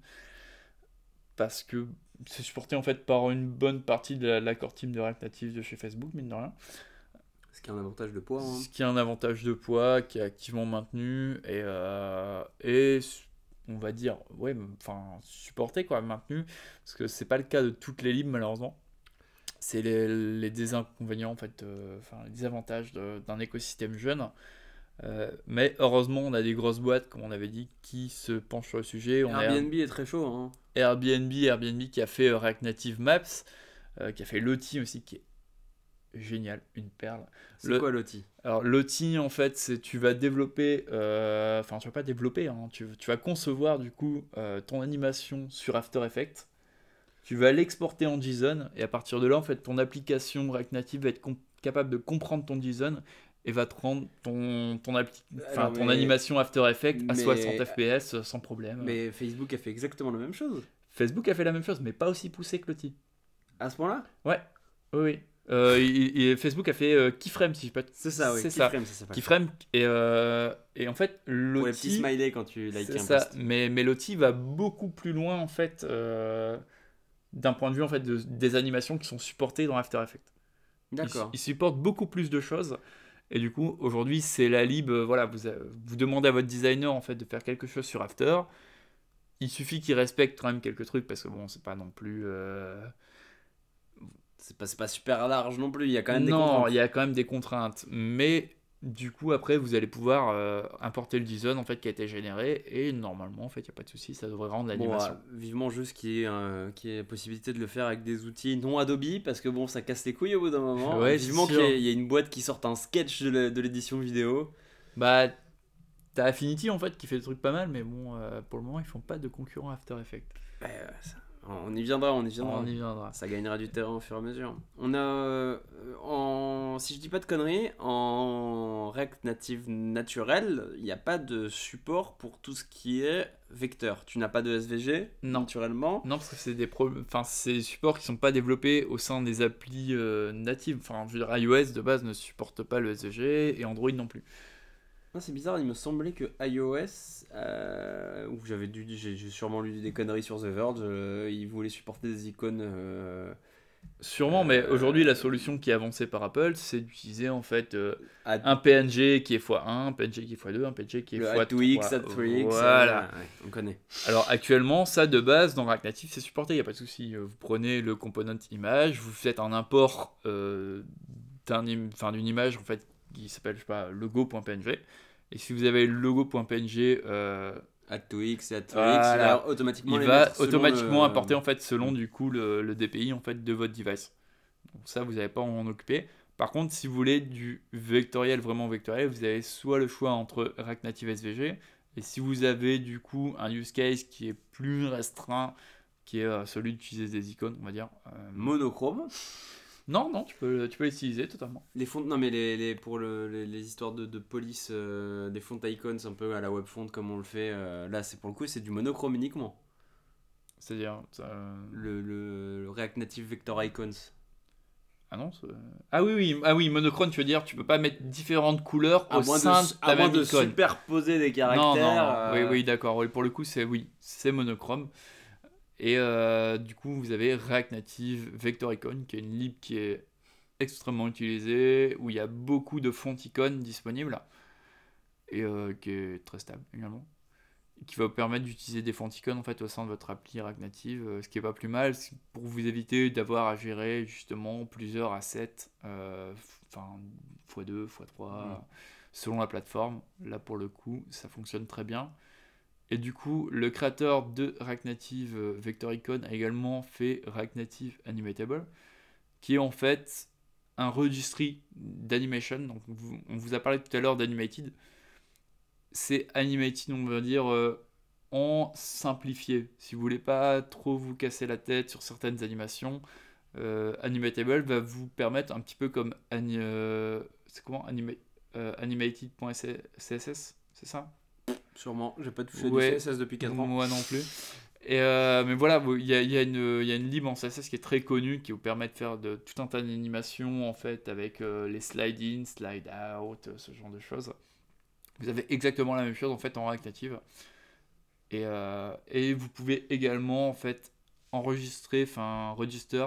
Speaker 2: parce que c'est supporté en fait par une bonne partie de la, la core team de React Native de chez Facebook, mine de rien.
Speaker 1: Ce qui a un avantage de poids. hein.
Speaker 2: Ce qui a un avantage de poids, qui est activement maintenu et, euh, et on va dire, ouais, enfin, supporté quoi, maintenu, parce que c'est pas le cas de toutes les libres malheureusement. C'est les, les désinconvénients en fait, euh, enfin, les désavantages d'un écosystème jeune. Euh, mais heureusement, on a des grosses boîtes, comme on avait dit, qui se penchent sur le sujet. On a
Speaker 1: Airbnb est très chaud. Hein.
Speaker 2: Airbnb, Airbnb qui a fait React Native Maps, euh, qui a fait Lottie aussi, qui est génial, une perle.
Speaker 1: C'est
Speaker 2: Le-
Speaker 1: quoi l'outil
Speaker 2: Alors Lottie, en fait, c'est tu vas développer, euh, enfin tu vas pas développer, hein, tu, tu vas concevoir du coup euh, ton animation sur After Effects. Tu vas l'exporter en JSON et à partir de là, en fait, ton application React Native va être capable de comprendre ton JSON et va te rendre ton, ton, appli- enfin,
Speaker 1: Alors,
Speaker 2: ton
Speaker 1: mais-
Speaker 2: animation After Effects à
Speaker 1: mais-
Speaker 2: 60 fps euh, sans problème.
Speaker 1: Mais Facebook a fait exactement la même chose.
Speaker 2: Facebook a fait la même chose, mais pas aussi poussé que Lottie.
Speaker 1: À ce point-là?
Speaker 2: Oui, oui. Euh, Facebook a fait euh, Keyframe, si je peux
Speaker 1: C'est ça, oui.
Speaker 2: C'est ça.
Speaker 1: Keyframe, ça s'appelle.
Speaker 2: Keyframe, et, euh, et en fait,
Speaker 1: Pour les petits
Speaker 2: Lottie,
Speaker 1: smileys quand tu likes un
Speaker 2: ça,
Speaker 1: post.
Speaker 2: mais, mais Lottie va beaucoup plus loin, en fait, d'un point de vue, en fait, de- des animations qui sont supportées dans After Effects.
Speaker 1: D'accord.
Speaker 2: il supporte beaucoup plus de choses, et du coup, aujourd'hui, c'est la lib, voilà, vous, vous demandez à votre designer, en fait, de faire quelque chose sur After, il suffit qu'il respecte quand même quelques trucs, parce que bon, c'est pas non plus...
Speaker 1: C'est pas, pas super large non plus. Il y a quand même des
Speaker 2: non,
Speaker 1: contraintes.
Speaker 2: il y a quand même des contraintes. Mais du coup, après, vous allez pouvoir euh, importer le JSON en fait, qui a été généré. Et normalement, en fait, il n'y a pas de souci, ça devrait rendre
Speaker 1: Bon,
Speaker 2: l'animation.
Speaker 1: euh, vivement juste qu'il y, ait, euh, qu'il y ait possibilité de le faire avec des outils non Adobe parce que bon, ça casse les couilles au bout d'un moment.
Speaker 2: Ouais,
Speaker 1: vivement qu'il y, y ait une boîte qui sorte un sketch de l'édition vidéo.
Speaker 2: Bah, t'as Affinity en fait qui fait des trucs pas mal, mais bon, euh, pour le moment, ils font pas de concurrent After Effects.
Speaker 1: Ça- on y viendra, on y viendra.
Speaker 2: On y viendra.
Speaker 1: Ça gagnera du terrain au fur et à mesure. On a, euh, en, si je dis pas de conneries, en React Native naturel, il n'y a pas de support pour tout ce qui est vecteur. Tu n'as pas de SVG
Speaker 2: Non.
Speaker 1: naturellement.
Speaker 2: Non, parce que c'est des pro- enfin, c'est des supports qui sont pas développés au sein des applis euh, natives. Enfin, je veux dire, iOS de base ne supporte pas le SVG et Android non plus.
Speaker 1: Non, c'est bizarre, il me semblait que iOS, euh, où j'avais dû, j'ai sûrement lu des conneries sur The Verge, euh, ils voulaient supporter des icônes. euh,
Speaker 2: Sûrement, mais
Speaker 1: Euh,
Speaker 2: aujourd'hui, la solution qui est avancée par Apple, c'est d'utiliser en fait un PNG qui est x1, un PNG qui est x2, un PNG qui est
Speaker 1: le
Speaker 2: x3.
Speaker 1: A2X, A3X.
Speaker 2: Voilà.
Speaker 1: ouais, on connaît.
Speaker 2: Alors actuellement, ça de base dans React Native, c'est supporté, il n'y a pas de souci. Vous prenez le component image, vous faites un import d'un d'une image en fait qui s'appelle je sais pas logo.png Et si vous avez logo.png, euh,
Speaker 1: Add to X et add to
Speaker 2: Voilà.
Speaker 1: X, il va automatiquement
Speaker 2: il
Speaker 1: les
Speaker 2: va
Speaker 1: mettre selon
Speaker 2: automatiquement
Speaker 1: le-
Speaker 2: apporter en fait selon du coup le, le DPI en fait de votre device. Donc ça vous n'avez pas à en occuper. Par contre, si vous voulez du vectoriel vraiment vectoriel, vous avez soit le choix entre React Native SVG et si vous avez du coup un use case qui est plus restreint, qui est euh, celui d'utiliser des icônes, on va dire. euh,
Speaker 1: monochrome.
Speaker 2: Non, non, tu peux, tu peux l'utiliser totalement.
Speaker 1: Les fonds, non mais les, les- pour le- les, les histoires de, de police, euh, des fonts icons un peu à la web font comme on le fait, euh, là c'est pour le coup c'est du monochrome uniquement.
Speaker 2: C'est-à-dire. euh,
Speaker 1: Le, le- le React Native Vector Icons.
Speaker 2: Ah non Ah oui, oui, ah oui, monochrome, tu veux dire, tu peux pas mettre différentes couleurs au sein
Speaker 1: de,
Speaker 2: de
Speaker 1: à
Speaker 2: ta même
Speaker 1: de
Speaker 2: icône.
Speaker 1: superposer des caractères.
Speaker 2: Non, non, non.
Speaker 1: euh,
Speaker 2: Oui, oui, d'accord. Oui, pour le coup, c'est oui, c'est monochrome. Et euh, du coup, vous avez React Native Vector Icon, qui est une lib qui est extrêmement utilisée, où il y a beaucoup de fonts icônes disponibles, et euh, qui est très stable également. Qui va vous permettre d'utiliser des fonts icônes en fait au sein de votre appli React Native, euh, ce qui est pas plus mal, pour vous éviter d'avoir à gérer justement plusieurs assets, euh, enfin x2, x3,
Speaker 1: Mm.
Speaker 2: selon la plateforme. Là pour le coup, ça fonctionne très bien. Et du coup, le créateur de React Native euh, Vector Icon a également fait React Native Animatable, qui est en fait un registry d'animation. Donc, on vous a parlé tout à l'heure d'animated. C'est animated, on va dire, euh, en simplifié. Si vous voulez pas trop vous casser la tête sur certaines animations, euh, Animatable va vous permettre un petit peu comme comment Anima- animated.css, c'est ça?
Speaker 1: Sûrement, j'ai pas touché
Speaker 2: Ouais.
Speaker 1: du CSS depuis 4 ans.
Speaker 2: moi non plus. Et euh, mais voilà, il y a, il y, a une- il y a une lib en CSS qui est très connue qui vous permet de faire de, tout un tas d'animations en fait avec euh, les slide in, slide out, ce genre de choses. Vous avez exactement la même chose en fait en React Native. Et, euh, et vous pouvez également en fait enregistrer, enfin register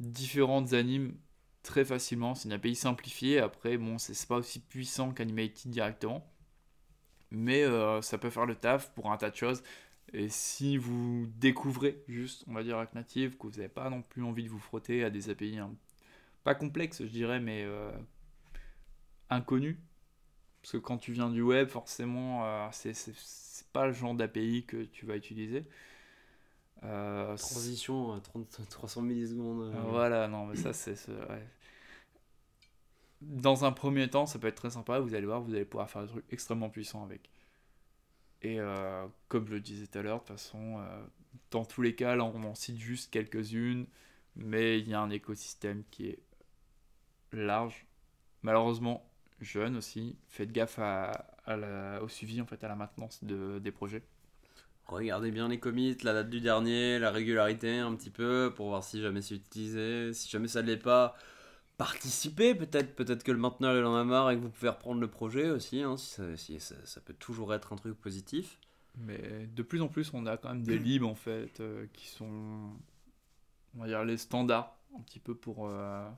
Speaker 2: différentes animes très facilement. C'est une API simplifiée. Après, bon, c'est pas aussi puissant qu'Animated directement mais euh, ça peut faire le taf pour un tas de choses. Et si vous découvrez juste, on va dire, React Native, que vous n'avez pas non plus envie de vous frotter à des API hein, pas complexes, je dirais, mais euh, inconnus, parce que quand tu viens du web, forcément, euh, c'est- pas le genre d'API que tu vas utiliser. Euh,
Speaker 1: Transition à 30 300 millisecondes. euh,
Speaker 2: Voilà, non, mais ça, c'est. c'est- ouais. Dans un premier temps, ça peut être très sympa. Vous allez voir, vous allez pouvoir faire des trucs extrêmement puissants avec. Et euh, comme je le disais tout à l'heure, de toute façon, euh, dans tous les cas, on en cite juste quelques-unes, mais il y a un écosystème qui est large. Malheureusement, jeune aussi. Faites gaffe au suivi, en fait, à la maintenance de, des projets.
Speaker 1: Regardez bien les commits, la date du dernier, la régularité un petit peu pour voir si jamais c'est utilisé. Si jamais ça ne l'est pas, participez peut-être. Peut-être que le mainteneur il en a marre et que vous pouvez reprendre le projet aussi. hein, si ça, si ça- ça peut toujours être un truc positif.
Speaker 2: Mais de plus en plus, on a quand même des libs en fait euh, qui sont, on va dire, les standards un petit peu pour. euh,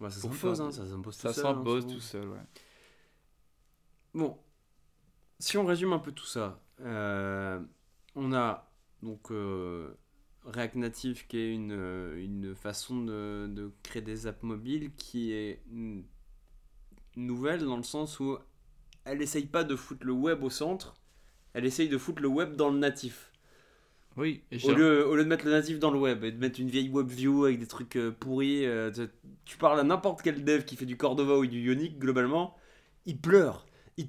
Speaker 1: Ouais, ça s'impose, hein, ça s'impose
Speaker 2: ça
Speaker 1: tout seul. hein,
Speaker 2: s'impose tout seul, ouais.
Speaker 1: Bon, si on résume un peu tout ça, euh, on a donc React Native qui est une, euh, une façon de, de créer des apps mobiles qui est nouvelle dans le sens où elle essaye pas de foutre le web au centre, elle essaye de foutre le web dans le natif.
Speaker 2: Oui, et
Speaker 1: Au lieu, au lieu de mettre le natif dans le web et de mettre une vieille web view avec des trucs euh, pourris, euh, tu, parles à n'importe quel dev qui fait du Cordova ou du Ionic, globalement, il pleure. Il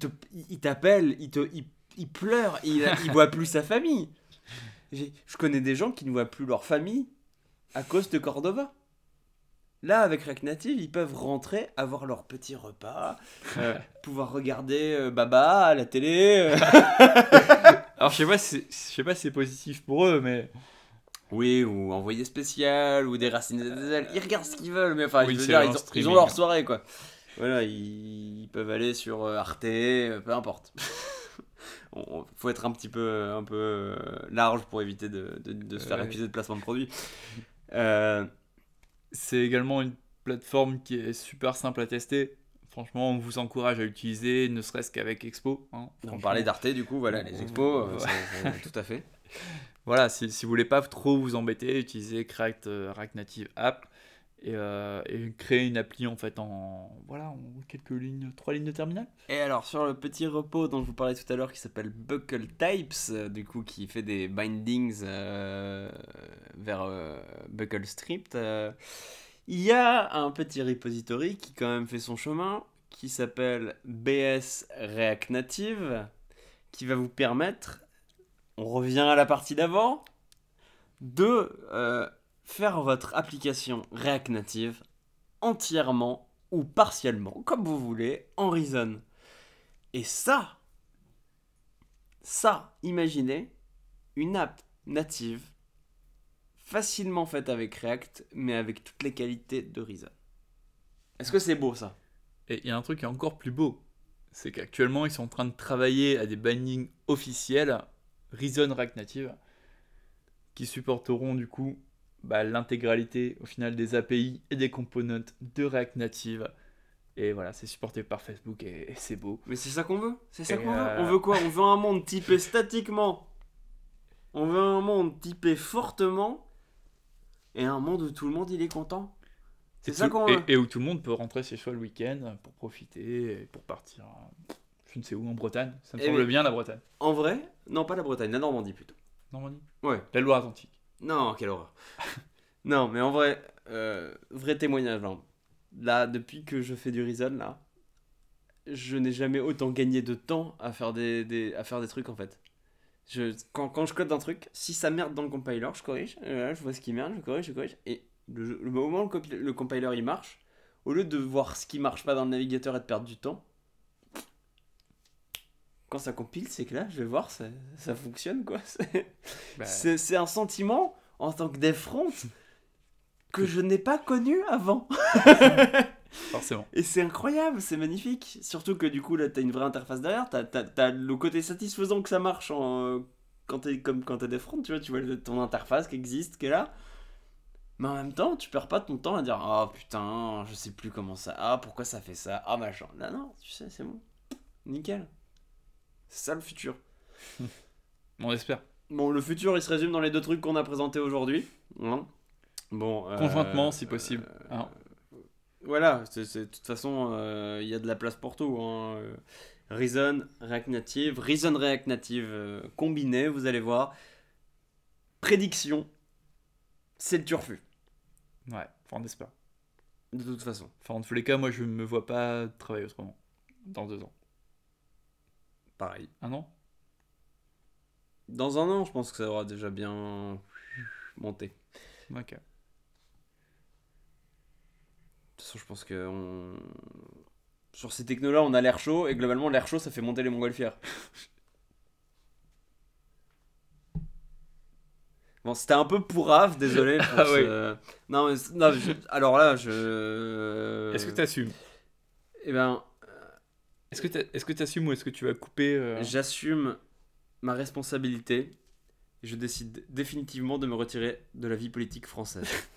Speaker 1: t'appelle, il, te, il, il pleure, il, il voit plus sa famille. Je connais des gens qui ne voient plus leur famille à cause de Cordova. Là, avec React Native, ils peuvent rentrer, avoir leur petit repas, euh, pouvoir regarder euh, Baba à la télé. euh.
Speaker 2: Alors je sais pas, si, je sais pas si c'est positif pour eux, mais
Speaker 1: Oui, ou envoyé spécial, ou des racines des ailes. Ils regardent ce qu'ils veulent, mais enfin,
Speaker 2: Oui,
Speaker 1: je veux
Speaker 2: c'est
Speaker 1: dire,
Speaker 2: un
Speaker 1: ils, ont, ils
Speaker 2: streaming.
Speaker 1: ont leur soirée, quoi. Voilà, ils, ils peuvent aller sur euh, Arte, euh, peu importe. On- faut être un petit peu, un peu euh, large pour éviter de, de- de se faire
Speaker 2: Ouais.
Speaker 1: accuser de placement de produit. Euh,
Speaker 2: c'est également une plateforme qui est super simple à tester. Franchement, on vous encourage à l'utiliser, ne serait-ce qu'avec Expo. hein.
Speaker 1: on parlait d'Arte, du coup, voilà, les expos, euh,
Speaker 2: Ouais.
Speaker 1: c'est- c'est- tout à fait.
Speaker 2: Voilà, si, si vous voulez pas trop vous embêter, utilisez React, euh, React Native App et, euh, et créer une appli en fait en voilà en quelques lignes, trois lignes de terminal.
Speaker 1: Et alors sur le petit repos dont je vous parlais tout à l'heure qui s'appelle Buckle Types, euh, du coup qui fait des bindings euh, vers Buckle Script, il y a un petit repository qui quand même fait son chemin qui s'appelle BS React Native qui va vous permettre, on revient à la partie d'avant, de faire votre application React Native entièrement ou partiellement, comme vous voulez, en Reason. Et ça, ça, imaginez une app native facilement faite avec React, mais avec toutes les qualités de Reason. Est-ce que c'est beau ça?
Speaker 2: Et il y a un truc qui est encore plus beau, c'est qu'actuellement ils sont en train de travailler à des bindings officiels Reason React Native qui supporteront du coup bah, l'intégralité au final des API et des components de React Native. Et voilà, c'est supporté par Facebook et, et c'est beau.
Speaker 1: Mais c'est ça qu'on veut C'est ça qu'on
Speaker 2: euh,
Speaker 1: veut On veut quoi? On veut un monde typé statiquement. On veut un monde typé fortement. Et un monde où tout le monde il est content. C'est ça qu'on veut.
Speaker 2: et où tout le monde peut rentrer chez soi le week-end pour profiter et pour partir, euh, je ne sais où, en Bretagne. Ça me
Speaker 1: Eh
Speaker 2: semble bien la Bretagne.
Speaker 1: En vrai, non pas la Bretagne, la Normandie plutôt.
Speaker 2: Normandie?
Speaker 1: Ouais.
Speaker 2: La Loire-Atlantique.
Speaker 1: Non, quelle horreur. non, mais en vrai, euh, vrai témoignage. hein. Là, depuis que je fais du Reason, là, je n'ai jamais autant gagné de temps à faire des, à faire des trucs en fait. Je, quand, quand je code un truc, si ça merde dans le compiler, je corrige, là, je vois ce qui merde, je corrige, je corrige, et le, moment où le, le compiler il marche, au lieu de voir ce qui marche pas dans le navigateur et de perdre du temps, quand ça compile, c'est que là, je vais voir, ça, ça fonctionne quoi. C'est-
Speaker 2: Bah,
Speaker 1: c'est un sentiment en tant que dev front que je n'ai pas connu avant.
Speaker 2: forcément.
Speaker 1: Et c'est incroyable, c'est magnifique. Surtout que du coup, là, t'as une vraie interface derrière. T'as as, le côté satisfaisant que ça marche en, quand t'es comme quand t'es front, tu vois. Tu vois ton interface qui existe, qui est là. Mais en même temps, tu perds pas ton temps à dire Ah putain, je sais plus comment ça. Ah pourquoi ça fait ça Ah machin. Là, non, tu sais, c'est bon. Nickel. C'est ça le futur.
Speaker 2: On espère.
Speaker 1: Bon, le futur, il se résume dans les deux trucs qu'on a présentés aujourd'hui. Hein bon, euh,
Speaker 2: Conjointement, si possible.
Speaker 1: euh,
Speaker 2: Hein.
Speaker 1: voilà, c'est- c'est- de toute façon, euh, il y a de la place pour tout. Hein. Reason, React Native, Reason React Native combiné, vous allez voir. Prédiction, c'est le turfu,
Speaker 2: Ouais, enfin, on espère.
Speaker 1: de toute façon.
Speaker 2: Enfin, en tous les cas, moi, je me vois pas travailler autrement. Dans deux ans.
Speaker 1: Pareil.
Speaker 2: Un an
Speaker 1: Dans un an, je pense que ça aura déjà bien monté. De
Speaker 2: Ok.
Speaker 1: toute façon, je pense que on- sur ces technos-là, on a l'air chaud, et globalement, l'air chaud, ça fait monter les montgolfières. Bon, c'était un peu pourrave, désolé. Pour
Speaker 2: Ah
Speaker 1: ce- Non, mais non, je- alors là, je.
Speaker 2: Est-ce que tu assumes
Speaker 1: Eh ben,
Speaker 2: Est-ce que tu est-ce que t'assumes ou est-ce que tu vas couper euh,
Speaker 1: j'assume ma responsabilité et je décide définitivement de me retirer de la vie politique française.